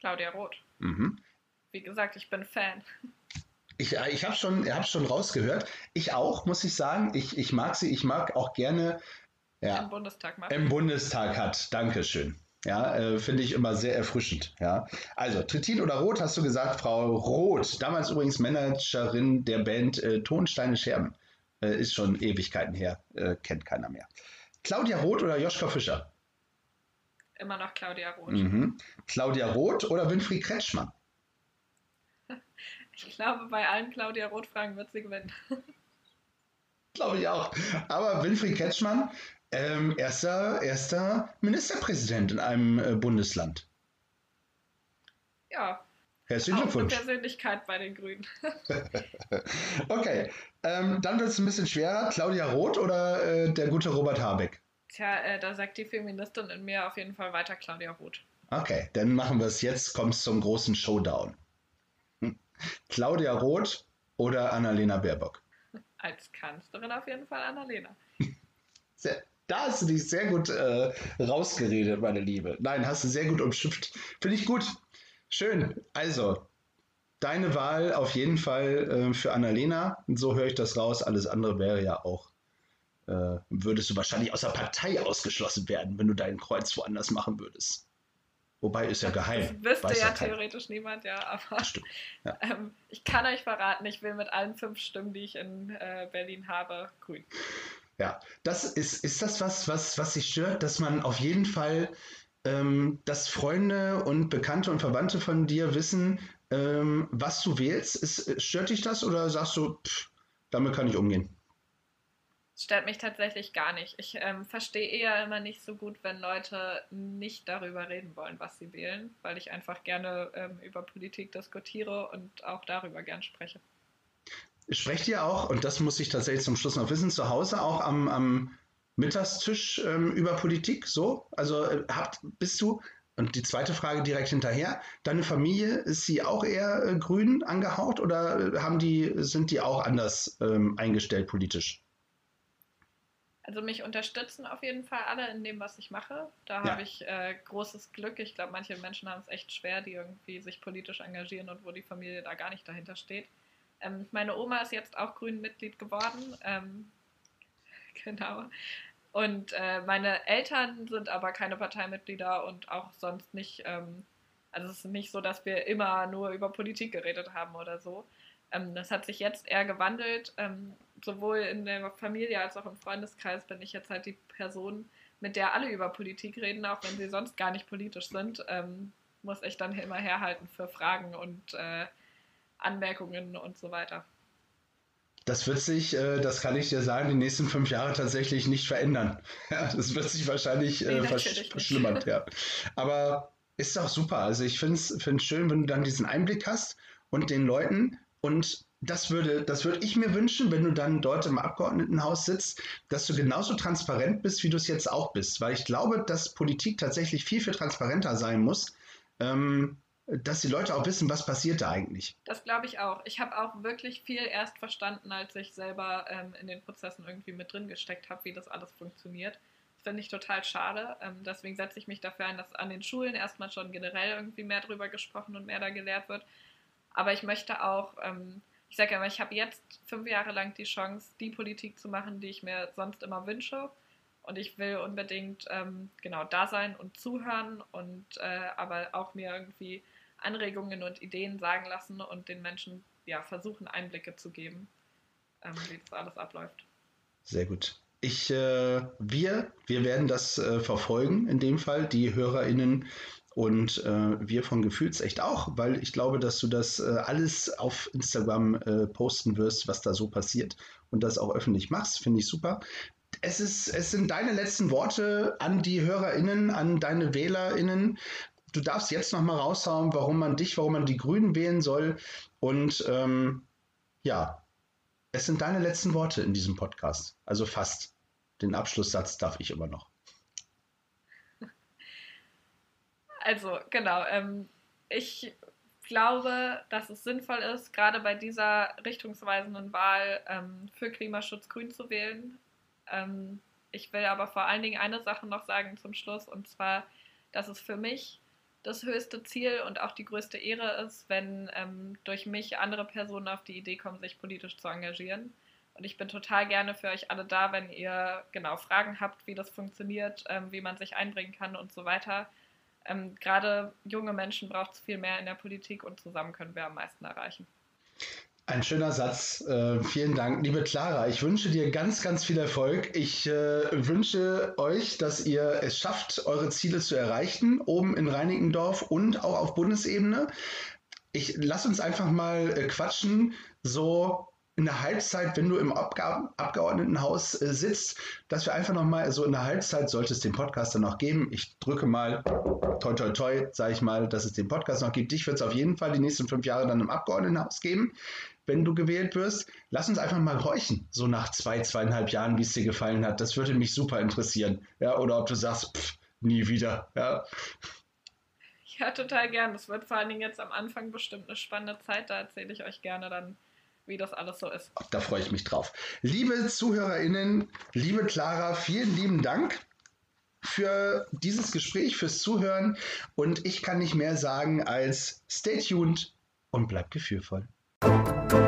Claudia Roth. Mhm. Wie gesagt, ich bin Fan. Ich, äh, ich habe schon, hab schon rausgehört. Ich auch, muss ich sagen. Ich, ich mag sie. Ich mag auch gerne. Ja, Im Bundestag macht. Im Bundestag hat. Dankeschön. Ja, äh, finde ich immer sehr erfrischend. Ja, also Trittin oder Rot hast du gesagt, Frau Roth, damals übrigens Managerin der Band äh, Tonsteine Scherben, äh, ist schon Ewigkeiten her, äh, kennt keiner mehr. Claudia Roth oder Joschka Fischer? Immer noch Claudia Roth. Mhm. Claudia Roth oder Winfried Kretschmann? Ich glaube, bei allen Claudia Roth-Fragen wird sie gewinnen. glaube ich auch. Aber Winfried Kretschmann, ähm, erster, erster Ministerpräsident in einem äh, Bundesland. Ja. Herzlichen Glückwunsch. Persönlichkeit bei den Grünen. okay, ähm, dann wird es ein bisschen schwerer. Claudia Roth oder äh, der gute Robert Habeck? Tja, äh, da sagt die Feministin in mir auf jeden Fall weiter Claudia Roth. Okay, dann machen wir es jetzt. Kommt es zum großen Showdown. Claudia Roth oder Annalena Baerbock? Als Kanzlerin auf jeden Fall Annalena. Sehr, da hast du dich sehr gut äh, rausgeredet, meine Liebe. Nein, hast du sehr gut umschifft. Finde ich gut. Schön. Also, deine Wahl auf jeden Fall äh, für Annalena. Und so höre ich das raus. Alles andere wäre ja auch, äh, würdest du wahrscheinlich aus der Partei ausgeschlossen werden, wenn du dein Kreuz woanders machen würdest. Wobei ist ja geheim. Das wüsste ja, ja theoretisch niemand, ja. Aber ja. Ähm, ich kann euch verraten, ich will mit allen fünf Stimmen, die ich in äh, Berlin habe, grün. Ja, das ist, ist das was, was, was sich stört, dass man auf jeden Fall, ähm, dass Freunde und Bekannte und Verwandte von dir wissen, ähm, was du wählst. Ist, stört dich das oder sagst du, pff, damit kann ich umgehen? Stört mich tatsächlich gar nicht. Ich ähm, verstehe eher immer nicht so gut, wenn Leute nicht darüber reden wollen, was sie wählen, weil ich einfach gerne ähm, über Politik diskutiere und auch darüber gern spreche. Sprecht ihr auch, und das muss ich tatsächlich zum Schluss noch wissen, zu Hause auch am, am Mittagstisch ähm, über Politik so? Also äh, habt, bist du, und die zweite Frage direkt hinterher, deine Familie, ist sie auch eher äh, grün angehaucht oder äh, haben die, sind die auch anders ähm, eingestellt politisch? Also mich unterstützen auf jeden Fall alle in dem, was ich mache. Da ja. habe ich äh, großes Glück. Ich glaube, manche Menschen haben es echt schwer, die irgendwie sich politisch engagieren und wo die Familie da gar nicht dahinter steht. Ähm, meine Oma ist jetzt auch Grünen-Mitglied geworden. Ähm, genau. Und äh, meine Eltern sind aber keine Parteimitglieder und auch sonst nicht. Ähm, also es ist nicht so, dass wir immer nur über Politik geredet haben oder so. Ähm, das hat sich jetzt eher gewandelt. Ähm, sowohl in der Familie als auch im Freundeskreis bin ich jetzt halt die Person, mit der alle über Politik reden, auch wenn sie sonst gar nicht politisch sind. Ähm, muss ich dann immer herhalten für Fragen und äh, Anmerkungen und so weiter. Das wird sich, äh, das kann ich dir sagen, die nächsten fünf Jahre tatsächlich nicht verändern. Das wird sich wahrscheinlich äh, nee, verschlimmern. Ja. Aber ist doch super. Also ich finde es schön, wenn du dann diesen Einblick hast und den Leuten und das würde, das würde ich mir wünschen, wenn du dann dort im Abgeordnetenhaus sitzt, dass du genauso transparent bist, wie du es jetzt auch bist. Weil ich glaube, dass Politik tatsächlich viel, viel transparenter sein muss, ähm, dass die Leute auch wissen, was passiert da eigentlich. Das glaube ich auch. Ich habe auch wirklich viel erst verstanden, als ich selber ähm, in den Prozessen irgendwie mit drin gesteckt habe, wie das alles funktioniert. Das finde ich total schade. Ähm, deswegen setze ich mich dafür ein, dass an den Schulen erstmal schon generell irgendwie mehr drüber gesprochen und mehr da gelehrt wird aber ich möchte auch, ähm, ich sage immer, ich habe jetzt fünf Jahre lang die Chance, die Politik zu machen, die ich mir sonst immer wünsche. Und ich will unbedingt ähm, genau da sein und zuhören und äh, aber auch mir irgendwie Anregungen und Ideen sagen lassen und den Menschen ja versuchen, Einblicke zu geben, ähm, wie das alles abläuft. Sehr gut. Ich, äh, wir, wir werden das äh, verfolgen, in dem Fall, die HörerInnen und äh, wir von Gefühlsecht auch, weil ich glaube, dass du das äh, alles auf Instagram äh, posten wirst, was da so passiert und das auch öffentlich machst. Finde ich super. Es, ist, es sind deine letzten Worte an die HörerInnen, an deine WählerInnen. Du darfst jetzt nochmal raushauen, warum man dich, warum man die Grünen wählen soll. Und ähm, ja, es sind deine letzten Worte in diesem Podcast. Also fast. Den Abschlusssatz darf ich immer noch. Also, genau. Ähm, ich glaube, dass es sinnvoll ist, gerade bei dieser richtungsweisenden Wahl ähm, für Klimaschutz grün zu wählen. Ähm, ich will aber vor allen Dingen eine Sache noch sagen zum Schluss, und zwar, dass es für mich das höchste Ziel und auch die größte Ehre ist, wenn ähm, durch mich andere Personen auf die Idee kommen, sich politisch zu engagieren. Und ich bin total gerne für euch alle da, wenn ihr genau Fragen habt, wie das funktioniert, ähm, wie man sich einbringen kann und so weiter ähm, gerade junge Menschen braucht es viel mehr in der Politik und zusammen können wir am meisten erreichen. Ein schöner Satz. Äh, vielen Dank, liebe Clara. Ich wünsche dir ganz, ganz viel Erfolg. Ich äh, wünsche euch, dass ihr es schafft, eure Ziele zu erreichen, oben in Reinickendorf und auch auf Bundesebene. Ich lass uns einfach mal äh, quatschen, so in der Halbzeit, wenn du im Abga Abgeordnetenhaus äh, sitzt, dass wir einfach nochmal, so in der Halbzeit sollte es den Podcast dann noch geben. Ich drücke mal, toi, toi, toi, sage ich mal, dass es den Podcast noch gibt. Dich wird es auf jeden Fall die nächsten fünf Jahre dann im Abgeordnetenhaus geben, wenn du gewählt wirst. Lass uns einfach mal horchen, so nach zwei, zweieinhalb Jahren, wie es dir gefallen hat. Das würde mich super interessieren. Ja, oder ob du sagst, pff, nie wieder. Ja. Ja, total gern. Das wird vor allen Dingen jetzt am Anfang bestimmt eine spannende Zeit. Da erzähle ich euch gerne dann wie das alles so ist. Da freue ich mich drauf. Liebe ZuhörerInnen, liebe Clara, vielen lieben Dank für dieses Gespräch, fürs Zuhören. Und ich kann nicht mehr sagen als stay tuned und bleibt gefühlvoll. Thank you.